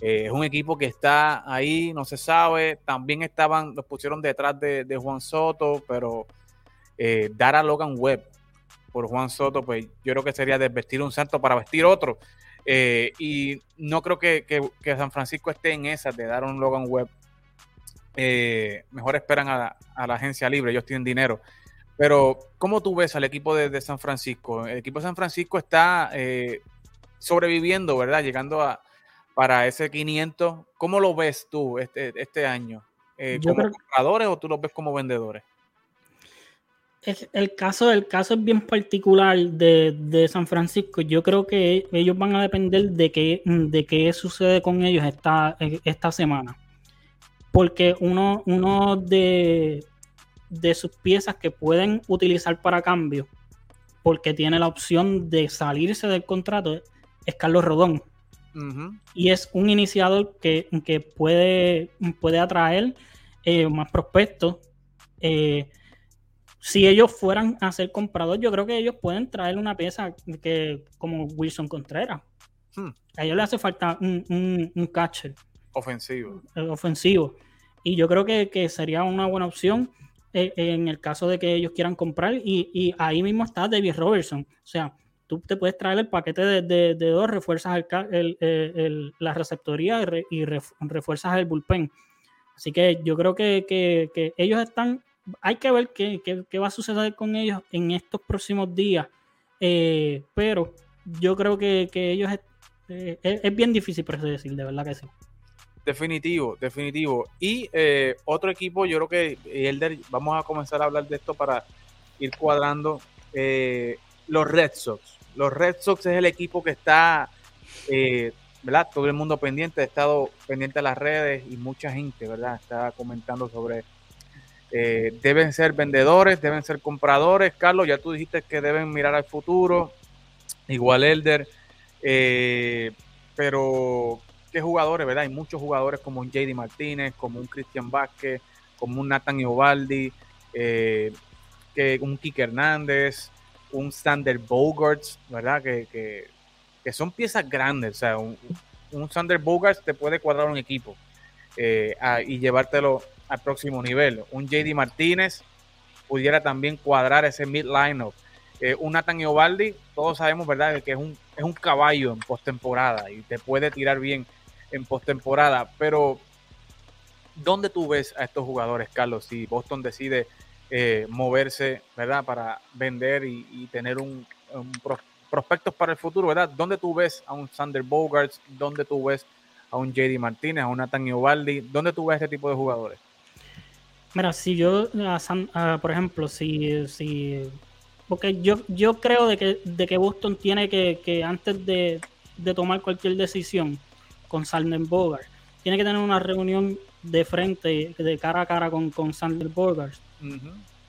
Speaker 1: Eh, es un equipo que está ahí, no se sabe. También estaban, los pusieron detrás de, Juan Soto, pero eh, dar a Logan Webb por Juan Soto, pues yo creo que sería desvestir un santo para vestir otro. Eh, y no creo que, San Francisco esté en esas de dar un Logan Web. Eh, mejor esperan a la, agencia libre, ellos tienen dinero. Pero, ¿cómo tú ves al equipo de, San Francisco? El equipo de San Francisco está eh, sobreviviendo, ¿verdad? Llegando a para ese 500. ¿Cómo lo ves tú este, este año? ¿Como compradores o tú lo ves como vendedores?
Speaker 2: El caso, el caso es bien particular de, San Francisco. Yo creo que ellos van a depender de qué, de qué sucede con ellos esta, esta semana. Porque uno, uno de, de sus piezas que pueden utilizar para cambio, porque tiene la opción de salirse del contrato, es Carlos Rodón. Y es un iniciador que, puede, puede atraer eh, más prospectos. Eh, si ellos fueran a ser comprados, yo creo que ellos pueden traer una pieza que como Wilson Contreras. Hmm. A ellos le hace falta un, un, catcher.
Speaker 1: Ofensivo.
Speaker 2: Eh, ofensivo. Y yo creo que, sería una buena opción eh, en el caso de que ellos quieran comprar. Y, ahí mismo está David Robertson. O sea, tú te puedes traer el paquete de, dos, refuerzas el, la receptoría y, refuerzas el bullpen. Así que yo creo que, que ellos están hay que ver qué, va a suceder con ellos en estos próximos días. Eh, pero yo creo que, ellos eh, es, bien difícil por decir, de verdad que sí.
Speaker 1: Definitivo, definitivo. Y eh, otro equipo, yo creo que Elder, vamos a comenzar a hablar de esto para ir cuadrando. los Red Sox. Los Red Sox es el equipo que está, ¿verdad? Todo el mundo pendiente, ha estado pendiente de las redes y mucha gente, ¿verdad? Está comentando sobre eh, deben ser vendedores, deben ser compradores. Carlos, ya tú dijiste que deben mirar al futuro. Igual Elder. Eh, pero, ¿qué jugadores, verdad? Hay muchos jugadores como un JD Martínez, como un Cristian Vázquez, como un Nathan Iovaldi, eh, que un Kike Hernández, un Sander Bogarts, ¿verdad? Que, que, son piezas grandes. O sea, un, un Sander Bogarts te puede cuadrar un equipo eh, y llevártelo al próximo nivel. Un JD Martínez pudiera también cuadrar ese mid lineup. Eh, un Nathan Iovaldi, todos sabemos, ¿verdad?, que es un, es un caballo en postemporada y te puede tirar bien en postemporada. Pero, ¿dónde tú ves a estos jugadores, Carlos? Si Boston decide eh, moverse, ¿verdad? Para vender y, tener un, prospectos para el futuro, ¿verdad? ¿Dónde tú ves a un Sander Bogarts? ¿Dónde tú ves a un JD Martínez, a un Nathan Iovaldi? ¿Dónde tú ves este tipo de jugadores?
Speaker 2: Mira, si yo, por ejemplo, si, si porque yo, yo creo de que, de que Boston tiene que, que antes de, de, tomar cualquier decisión con Sander Bogart, tiene que tener una reunión de frente, de cara a cara con, con Sander Bogart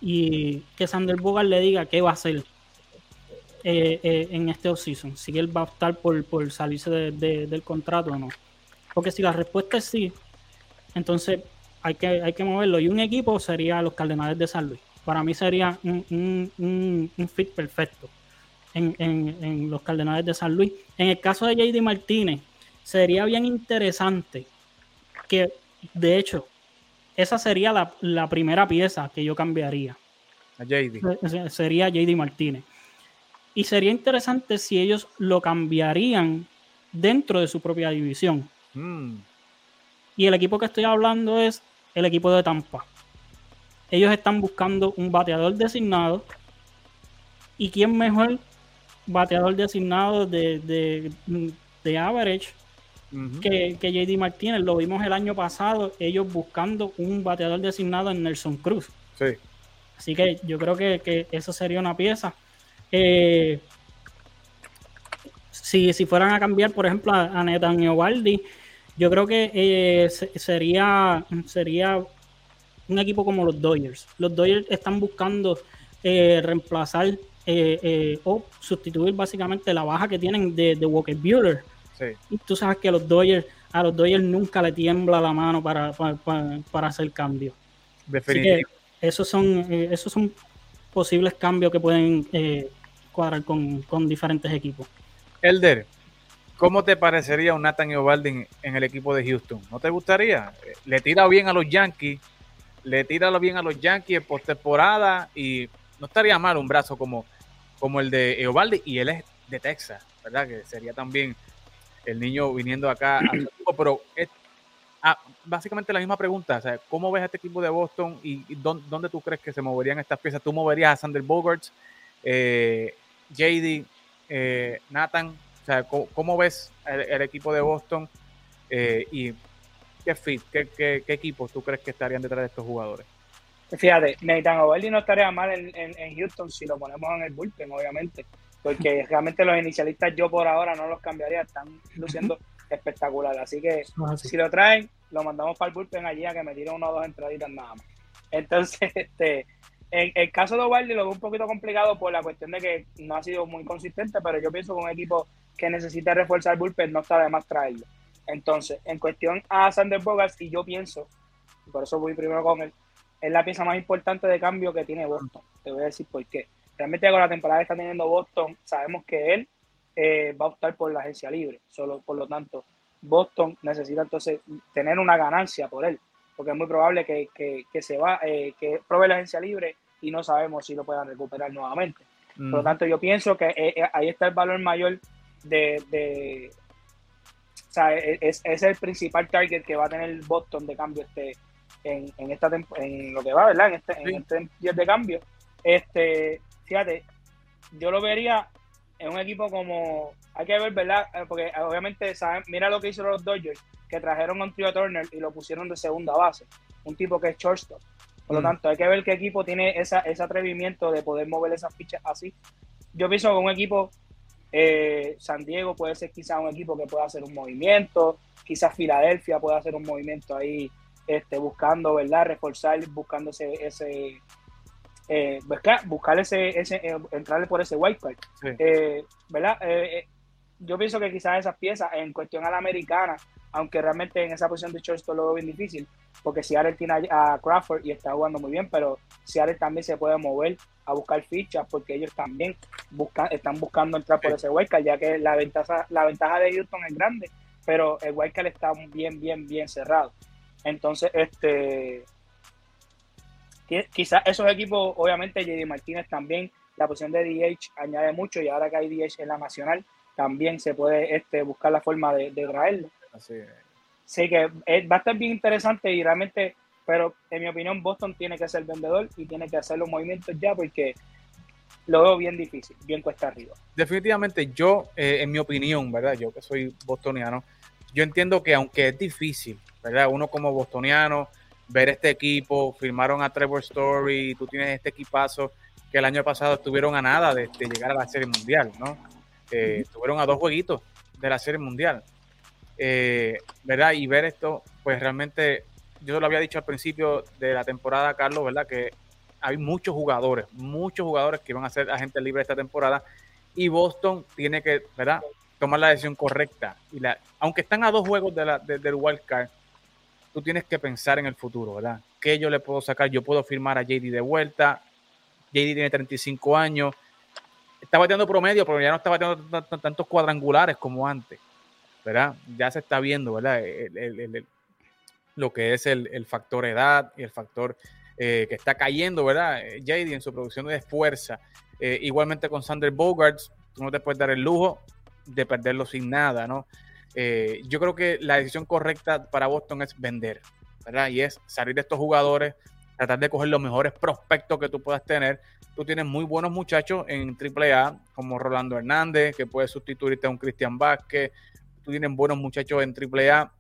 Speaker 2: y que Sander Bogart le diga qué va a hacer eh, eh, en este offseason, si él va a optar por, por salirse del contrato o no. Porque si la respuesta es sí, entonces hay que, hay que moverlo. Y un equipo sería los Cardenales de San Luis. Para mí sería un, un, fit perfecto en, en, los Cardenales de San Luis. En el caso de JD Martínez, sería bien interesante que, de hecho, esa sería la, primera pieza que yo cambiaría.
Speaker 1: A JD.
Speaker 2: Sería JD Martínez. Y sería interesante si ellos lo cambiarían dentro de su propia división. Mm. Y el equipo que estoy hablando es el equipo de Tampa. Ellos están buscando un bateador designado. ¿Y quién mejor bateador designado de, de, de average que, JD Martínez. Lo vimos el año pasado, ellos buscando un bateador designado en Nelson Cruz.
Speaker 1: Sí.
Speaker 2: Así que yo creo que, eso sería una pieza. Eh, si, fueran a cambiar, por ejemplo, a, Netanyahu Waldi, yo creo que eh, sería, sería un equipo como los Dodgers. Los Dodgers están buscando eh, reemplazar o sustituir básicamente la baja que tienen de, de Walker Bueller y tú sabes que a los Dodgers, a los Dodgers nunca le tiembla la mano para, para, hacer cambios. Definitivamente. esos son, eh, esos son posibles cambios que pueden eh, cuadrar con, diferentes equipos.
Speaker 1: Elder, ¿cómo te parecería un Nathan Eovaldi en, el equipo de Houston? ¿No te gustaría? Le tira bien a los Yankees, le tira bien a los Yankees en postemporada y no estaría mal un brazo como, como el de Eovaldi y él es de Texas, ¿verdad? Que sería también el niño viniendo acá. pero es ah, básicamente la misma pregunta. O sea, ¿Cómo ves a este equipo de Boston y, dónde, tú crees que se moverían estas piezas? ¿Tú moverías a Sander Bogarts, eh, JD, eh, Nathan? Sea, ¿cómo, ves el, equipo de Boston eh, y qué fit, qué, qué, equipos tú crees que estarían detrás de estos jugadores?
Speaker 3: Fíjate, Nathan Ovaldi no estaría mal en, en, Houston si lo ponemos en el bullpen, obviamente porque realmente los inicialistas yo por ahora no los cambiaría, están luciendo espectacular. Así que si lo traen, lo mandamos para el bullpen allí a que me tiren una o dos entraditas nada más. Entonces, este, en el caso de Ovaldi lo veo un poquito complicado por la cuestión de que no ha sido muy consistente, pero yo pienso que un equipo que necesita reforzar el bullpen no está de más traerlo. Entonces, en cuestión a Sander Bogarts, y yo pienso, por eso voy primero con él, es la pieza más importante de cambio que tiene Boston. Te voy a decir por qué realmente con la temporada que está teniendo Boston, sabemos que él eh, va a optar por la agencia libre. Solo, por lo tanto, Boston necesita entonces tener una ganancia por él, porque es muy probable que, se va, eh, que pruebe la agencia libre y no sabemos si lo puedan recuperar nuevamente. Por lo tanto, yo pienso que eh, ahí está el valor mayor de, o sea, e, es, es, el principal target que va a tener Boston de cambio este en, en esta en lo que va, ¿verdad? En este, en este de cambio. Este, fíjate, yo lo vería en un equipo como, hay que ver, ¿verdad? Eh, porque obviamente, ¿saben? mira lo que hicieron los Dodgers, que trajeron a un Trio Turner y lo pusieron de segunda base, un tipo que es shortstop. Por lo mm. tanto, hay que ver qué equipo tiene esa, ese atrevimiento de poder mover esas fichas así. Yo pienso que un equipo, eh, San Diego puede ser quizás un equipo que pueda hacer un movimiento, quizás Filadelfia pueda hacer un movimiento ahí, este, buscando, ¿verdad? Reforzar, buscando ese, ese buscar, eh, buscar ese, ese eh, entrarle por ese white card, eh, ¿verdad? yo pienso que quizás esas piezas en cuestión a la americana, aunque realmente en esa posición de shortstop lo veo bien difícil, porque Seattle tiene a Crawford y está jugando muy bien, pero Seattle también se puede mover a buscar fichas porque ellos también buscan, están buscando entrar por ese wildcard, ya que la ventaja, la ventaja de Houston es grande, pero el wildcard está bien, bien, bien cerrado. Entonces, este quizás esos equipos, obviamente JD Martínez también, la posición de DH añade mucho y ahora que hay DH en la nacional, también se puede este, buscar la forma de, de traerlo. Así Sí, que va a estar bien interesante y realmente, pero en mi opinión, Boston tiene que ser vendedor y tiene que hacer los movimientos ya porque lo veo bien difícil, bien cuesta arriba.
Speaker 1: Definitivamente, yo, eh, en mi opinión, ¿verdad? Yo que soy bostoniano, yo entiendo que aunque es difícil, ¿verdad? Uno como bostoniano, ver este equipo, firmaron a Trevor Story, tú tienes este equipazo que el año pasado estuvieron a nada de, llegar a la Serie Mundial, ¿no? Eh, estuvieron a dos jueguitos de la Serie Mundial. Eh, ¿verdad? Y ver esto, pues realmente, yo lo había dicho al principio de la temporada, Carlos, ¿verdad? Que hay muchos jugadores, muchos jugadores que van a ser agentes libres esta temporada y Boston tiene que, ¿verdad? Tomar la decisión correcta. Y la, aunque están a dos juegos de la, del wild card, tú tienes que pensar en el futuro, ¿verdad? ¿Qué yo le puedo sacar? Yo puedo firmar a JD de vuelta. JD tiene 35 años. Está bateando promedio, pero ya no está bateando tantos cuadrangulares como antes. ¿verdad? Ya se está viendo, ¿verdad? Lo que es el, factor edad y el factor eh, que está cayendo, ¿verdad? Eh, JD en su producción de fuerza. Eh, igualmente con Sander Bogarts, tú no te puedes dar el lujo de perderlo sin nada, ¿no? yo creo que la decisión correcta para Boston es vender, ¿verdad? Y es salir de estos jugadores, tratar de coger los mejores prospectos que tú puedas tener. Tú tienes muy buenos muchachos en AAA, como Rolando Hernández, que puede sustituirte a un Cristian Vázquez, tienen buenos muchachos en AAA.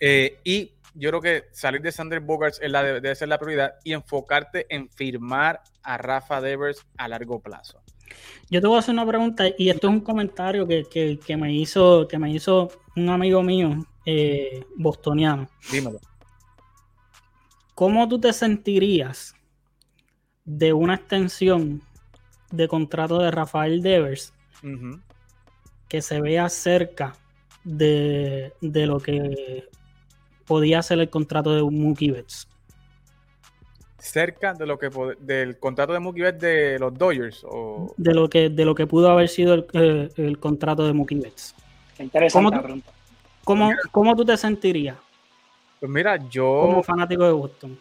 Speaker 1: Eh, y yo creo que salir de Sander Bogarts es la, debe ser la prioridad y enfocarte en firmar a Rafa Devers a largo plazo.
Speaker 2: Yo te voy a hacer una pregunta y esto es un comentario que, me, hizo, que me hizo un amigo mío eh, bostoniano.
Speaker 1: Dímelo.
Speaker 2: ¿Cómo tú te sentirías de una extensión de contrato de Rafael Devers que se vea cerca de, lo que podía ser el contrato de Mookie Betts.
Speaker 1: Cerca de lo que del contrato de Mookie Betts de los Dodgers o
Speaker 2: de lo que de lo que pudo haber sido el, eh, contrato de Mookie Betts.
Speaker 3: Interesante
Speaker 2: ¿Cómo, ¿Cómo, tú te sentirías?
Speaker 1: Pues mira, yo
Speaker 2: como fanático de Boston.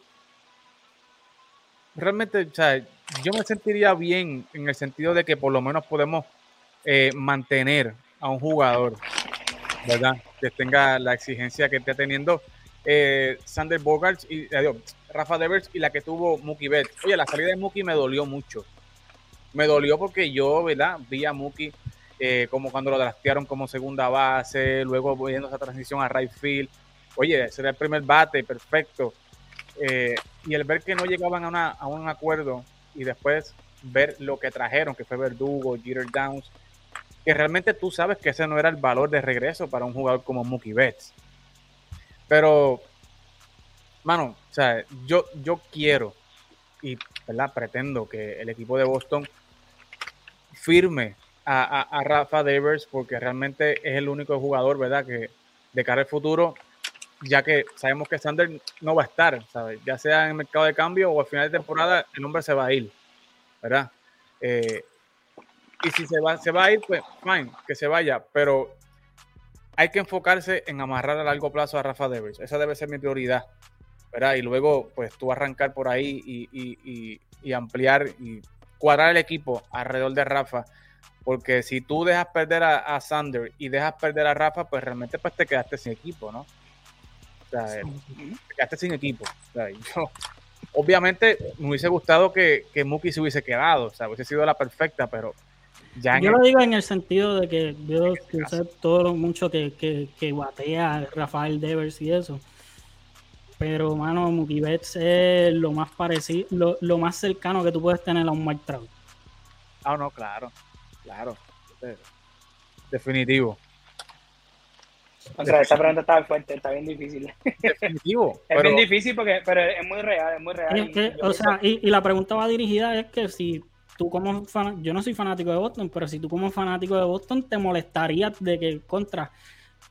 Speaker 1: Realmente, o sea, yo me sentiría bien en el sentido de que por lo menos podemos eh, mantener a un jugador ¿verdad? Que tenga la exigencia que está teniendo eh, Sander Bogarts y eh, Rafa Devers y la que tuvo Mookie Betts. Oye, la salida de Mookie me dolió mucho. Me dolió porque yo, ¿verdad? Vi a Mookie eh, como cuando lo draftearon como segunda base, luego viendo esa transición a right field. Oye, ese el primer bate, perfecto. y el ver que no llegaban a un acuerdo y después ver lo que trajeron, que fue Verdugo, Jeter Downs, que realmente tú sabes que ese no era el valor de regreso para un jugador como Mookie Betts. Pero, mano, o sea, yo, yo quiero y ¿verdad? pretendo que el equipo de Boston firme a, Rafa Devers porque realmente es el único jugador, ¿verdad? Que de cara al futuro, ya que sabemos que Sander no va a estar, ¿sabes? Ya sea en el mercado de cambio o al final de temporada, el hombre se va a ir, ¿verdad? Eh, y si se va, se va a ir, pues fine, que se vaya. Pero hay que enfocarse en amarrar a largo plazo a Rafa Devers. Esa debe ser mi prioridad. ¿verdad? Y luego, pues tú arrancar por ahí y, ampliar y cuadrar el equipo alrededor de Rafa. Porque si tú dejas perder a, Sander y dejas perder a Rafa, pues realmente pues te quedaste sin equipo, ¿no? Sea, te quedaste sin equipo. Obviamente me hubiese gustado que, que Muki se hubiese quedado, o sea, hubiese sido la perfecta, pero
Speaker 2: yo lo digo en el sentido de que veo que todo lo mucho que, que, que batea Rafael Devers y eso. Pero, mano, Mookie Betts es lo más parecido, lo, más cercano que tú puedes tener a un Mike Trout.
Speaker 1: Ah, no, claro, claro. Definitivo.
Speaker 3: O sea, esa pregunta está fuerte, está bien difícil.
Speaker 1: Definitivo.
Speaker 3: es bien difícil porque pero es muy real, es muy real.
Speaker 2: o sea, y, y, la pregunta va dirigida es que si tú como fan, yo no soy fanático de Boston, pero si tú como fanático de Boston te molestaría de que contra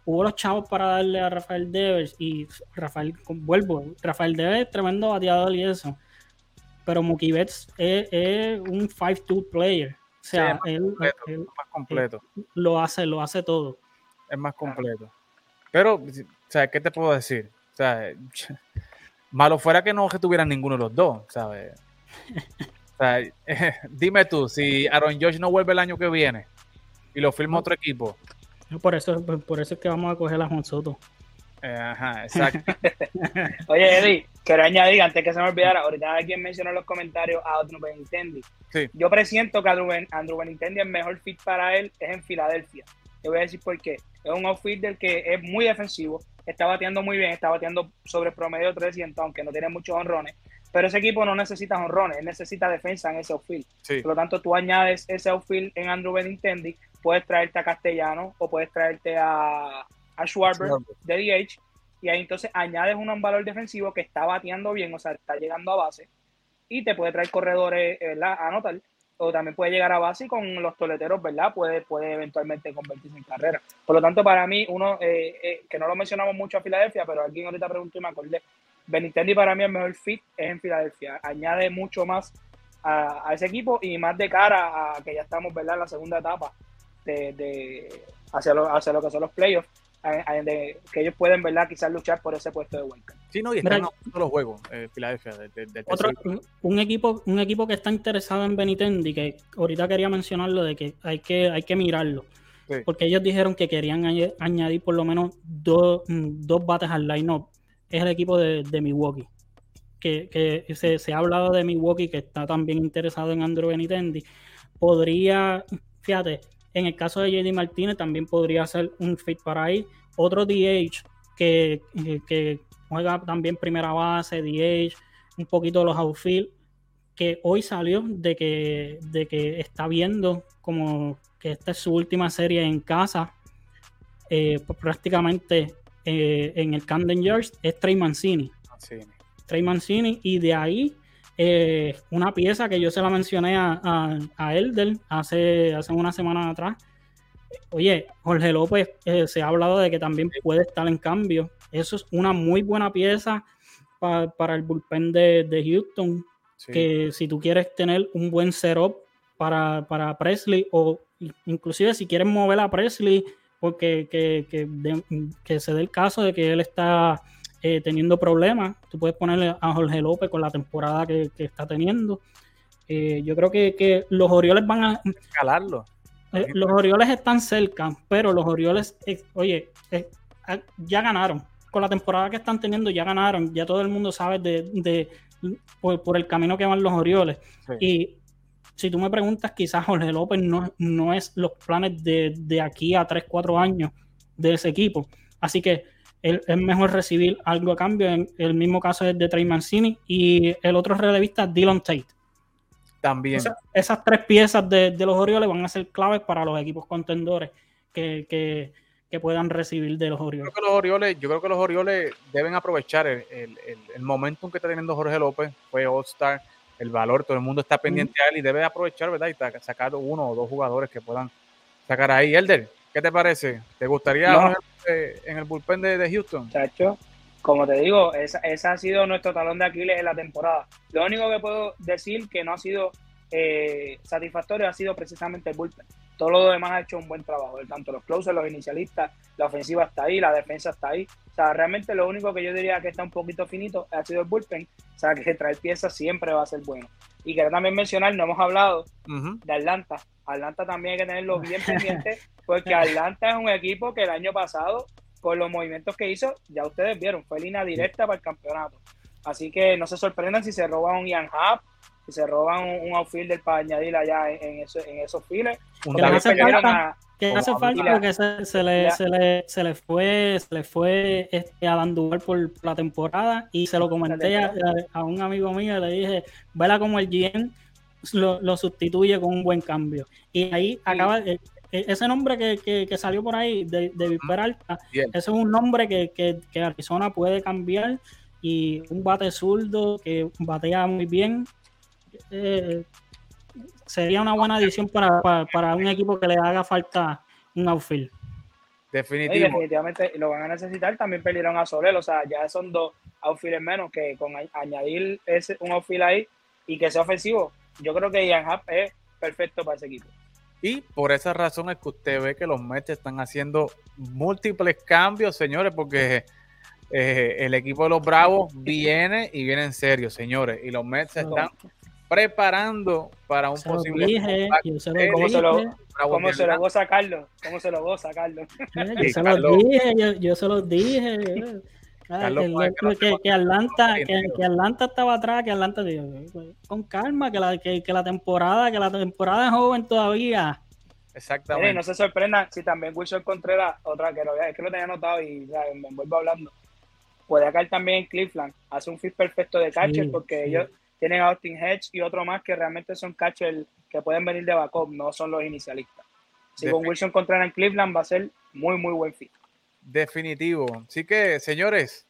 Speaker 2: hubo los chavos para darle a Rafael Devers y Rafael, vuelvo, Rafael Devers tremendo bateador y eso, pero Mookie Betts es, un 5-2 player. O sea, él,
Speaker 1: más completo.
Speaker 2: lo hace, lo hace todo.
Speaker 1: Es más completo. Pero, o sea, ¿qué te puedo decir? O sea, malo fuera que no tuvieran ninguno de los dos, ¿sabes? O sea, dime tú, si Aaron Josh no vuelve el año que viene y lo firma otro equipo.
Speaker 2: Por eso, por eso es que vamos a coger a Juan Soto.
Speaker 1: Eh, ajá, exacto.
Speaker 3: Oye, Eddie, quiero añadir, antes que se me olvidara, ahorita alguien mencionó en los comentarios a Andrew Benintendi. Sí. Yo presiento que Andrew, Andrew Benintendi el mejor fit para él es en Filadelfia. Te voy a decir por qué. Es un outfielder que es muy defensivo, está bateando muy bien, está bateando sobre promedio 300, aunque no tiene muchos honrones. Pero ese equipo no necesita honrones, necesita defensa en ese outfield. Por lo tanto, tú añades ese outfield en Andrew Benintendi, puedes traerte a Castellano o puedes traerte a, a Schwarber de DH y ahí entonces añades un valor defensivo que está bateando bien, o sea, está llegando a base y te puede traer corredores, eh, ¿verdad? A anotar o también puede llegar a base y con los toleteros, ¿verdad? Puede, puede eventualmente convertirse en carrera. Por lo tanto, para mí, uno, eh, eh, que no lo mencionamos mucho a Filadelfia, pero alguien ahorita preguntó y me acordé, Benintendi para mí el mejor fit es en Filadelfia. Añade mucho más a, ese equipo y más de cara a que ya estamos, ¿verdad? En la segunda etapa de, de hacia, lo, hacia lo que son los playoffs que ellos pueden, ¿verdad? Quizás luchar por ese puesto de wildcard.
Speaker 1: Sí, no, y están todos los juegos, eh, Filadelfia.
Speaker 2: otro, un, equipo, un equipo que está interesado en Benitendi, que ahorita quería mencionarlo, de que hay que, hay que mirarlo. Porque ellos dijeron que querían añadir por lo menos dos, dos bates al line-up. Es el equipo de, Milwaukee. Que, que se, se, ha hablado de Milwaukee, que está también interesado en Andrew Benitendi. Podría, fíjate, en el caso de JD Martínez también podría ser un fit para ahí. Otro DH que, que juega también primera base, DH, un poquito de los outfield, que hoy salió de que, de que está viendo como que esta es su última serie en casa, eh, pues prácticamente eh, en el Camden Yards, es Trey Mancini. Mancini. Trey Mancini, y de ahí eh, una pieza que yo se la mencioné a, a, Elder hace, hace una semana atrás. Oye, Jorge López eh, se ha hablado de que también puede estar en cambio. Eso es una muy buena pieza para el bullpen de, Houston. Que si tú quieres tener un buen setup para, para Presley o inclusive si quieres mover a Presley porque que, que se dé el caso de que él está eh, teniendo problemas. Tú puedes ponerle a Jorge López con la temporada que, está teniendo. Eh, yo creo que, los Orioles van a...
Speaker 1: Escalarlo.
Speaker 2: Eh, los Orioles están cerca, pero los Orioles, oye, ya ganaron. Con la temporada que están teniendo ya ganaron. Ya todo el mundo sabe de, por, el camino que van los Orioles. Y si tú me preguntas, quizás Jorge López no, no es los planes de, de aquí a 3, 4 años de ese equipo. Así que es mejor recibir algo a cambio. En el mismo caso es de Trey Mancini y el otro relevista, Dylan Tate.
Speaker 1: También.
Speaker 2: esas tres piezas de, los Orioles van a ser claves para los equipos contendores que, puedan recibir de los Orioles.
Speaker 1: Yo creo que los Orioles, yo creo que los Orioles deben aprovechar el, el, momentum que está teniendo Jorge López, fue All-Star, el valor, todo el mundo está pendiente a él y debe aprovechar, ¿verdad? Y sacar uno o dos jugadores que puedan sacar ahí. Elder, ¿qué te parece? ¿Te gustaría en el bullpen de, Houston.
Speaker 3: Chacho, como te digo, esa, ha sido nuestro talón de Aquiles en la temporada. Lo único que puedo decir que no ha sido eh, satisfactorio ha sido precisamente el bullpen. Todo lo demás ha hecho un buen trabajo, tanto los closers, los inicialistas, la ofensiva está ahí, la defensa está ahí. O sea, realmente lo único que yo diría que está un poquito finito ha sido el bullpen. O sea, que traer piezas siempre va a ser bueno. Y quiero también mencionar, no hemos hablado de Atlanta. Atlanta también hay que tenerlo bien pendiente, porque Atlanta es un equipo que el año pasado, con los movimientos que hizo, ya ustedes vieron, fue línea directa para el campeonato. Así que no se sorprendan si se roban un Ian Hub, si se roban un, outfielder para añadir allá en, en esos files.
Speaker 2: Que hace falta porque se, le, se, le, se, le, fue, se le fue este, a Dandubar por, la temporada y se lo comenté a, un amigo mío y le dije, vela como el GM lo, sustituye con un buen cambio. Y ahí acaba, e, e, ese nombre que, que, salió por ahí de, de Peralta, ese es un nombre que, que, Arizona puede cambiar y un bate zurdo que batea muy bien. Eh, sería una buena adición para, para, un equipo que le haga falta un outfield.
Speaker 3: definitivamente lo van a necesitar. También perdieron a Soler, o sea, ya son dos outfields menos que con añadir ese, un outfield ahí y que sea ofensivo. Yo creo que Ian Happ es perfecto para ese equipo.
Speaker 1: Y por esa razón es que usted ve que los Mets están haciendo múltiples cambios, señores, porque eh, el equipo de los Bravos viene y viene en serio, señores. Y los Mets se están preparando para un posible.
Speaker 3: Dije, ¿Cómo, se lo, ¿Cómo se lo goza Carlos? ¿Cómo se lo goza Carlos?
Speaker 2: Yo se los dije, yo, yo se los dije. que, Atlanta, que, Atlanta estaba atrás, que Atlanta dijo, con calma, que la, que, la temporada, que la temporada es joven todavía.
Speaker 3: Exactamente. no se sorprendan si también Wilson Contreras, otra que lo, es que lo tenía notado y me vuelvo hablando, puede caer también en Cleveland, hace un fit perfecto de catcher porque ellos tienen a Austin Hedge y otro más que realmente son catchers que pueden venir de backup, no son los inicialistas. Si con Wilson Contreras en Cleveland va a ser muy, muy buen fit.
Speaker 1: Definitivo. Así que, señores,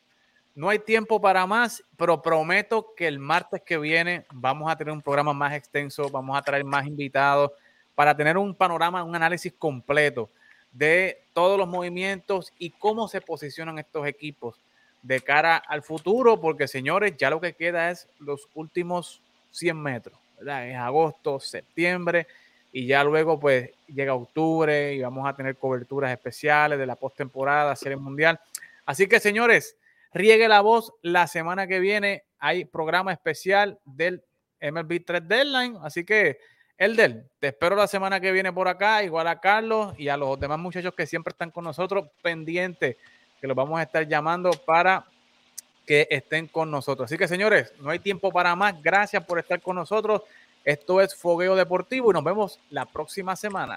Speaker 1: no hay tiempo para más, pero prometo que el martes que viene vamos a tener un programa más extenso, vamos a traer más invitados para tener un panorama, un análisis completo de todos los movimientos y cómo se posicionan estos equipos de cara al futuro, porque señores, ya lo que queda es los últimos 100 metros, ¿verdad? Es agosto, septiembre y ya luego pues llega octubre y vamos a tener coberturas especiales de la postemporada, serie mundial. Así que señores, riegue la voz, la semana que viene hay programa especial del MLB 3 Deadline, así que Elder, te espero la semana que viene por acá, igual a Carlos y a los demás muchachos que siempre están con nosotros pendientes, que los vamos a estar llamando para que estén con nosotros. Así que señores, no hay tiempo para más. Gracias por estar con nosotros. Esto es Fogueo Deportivo y nos vemos la próxima semana.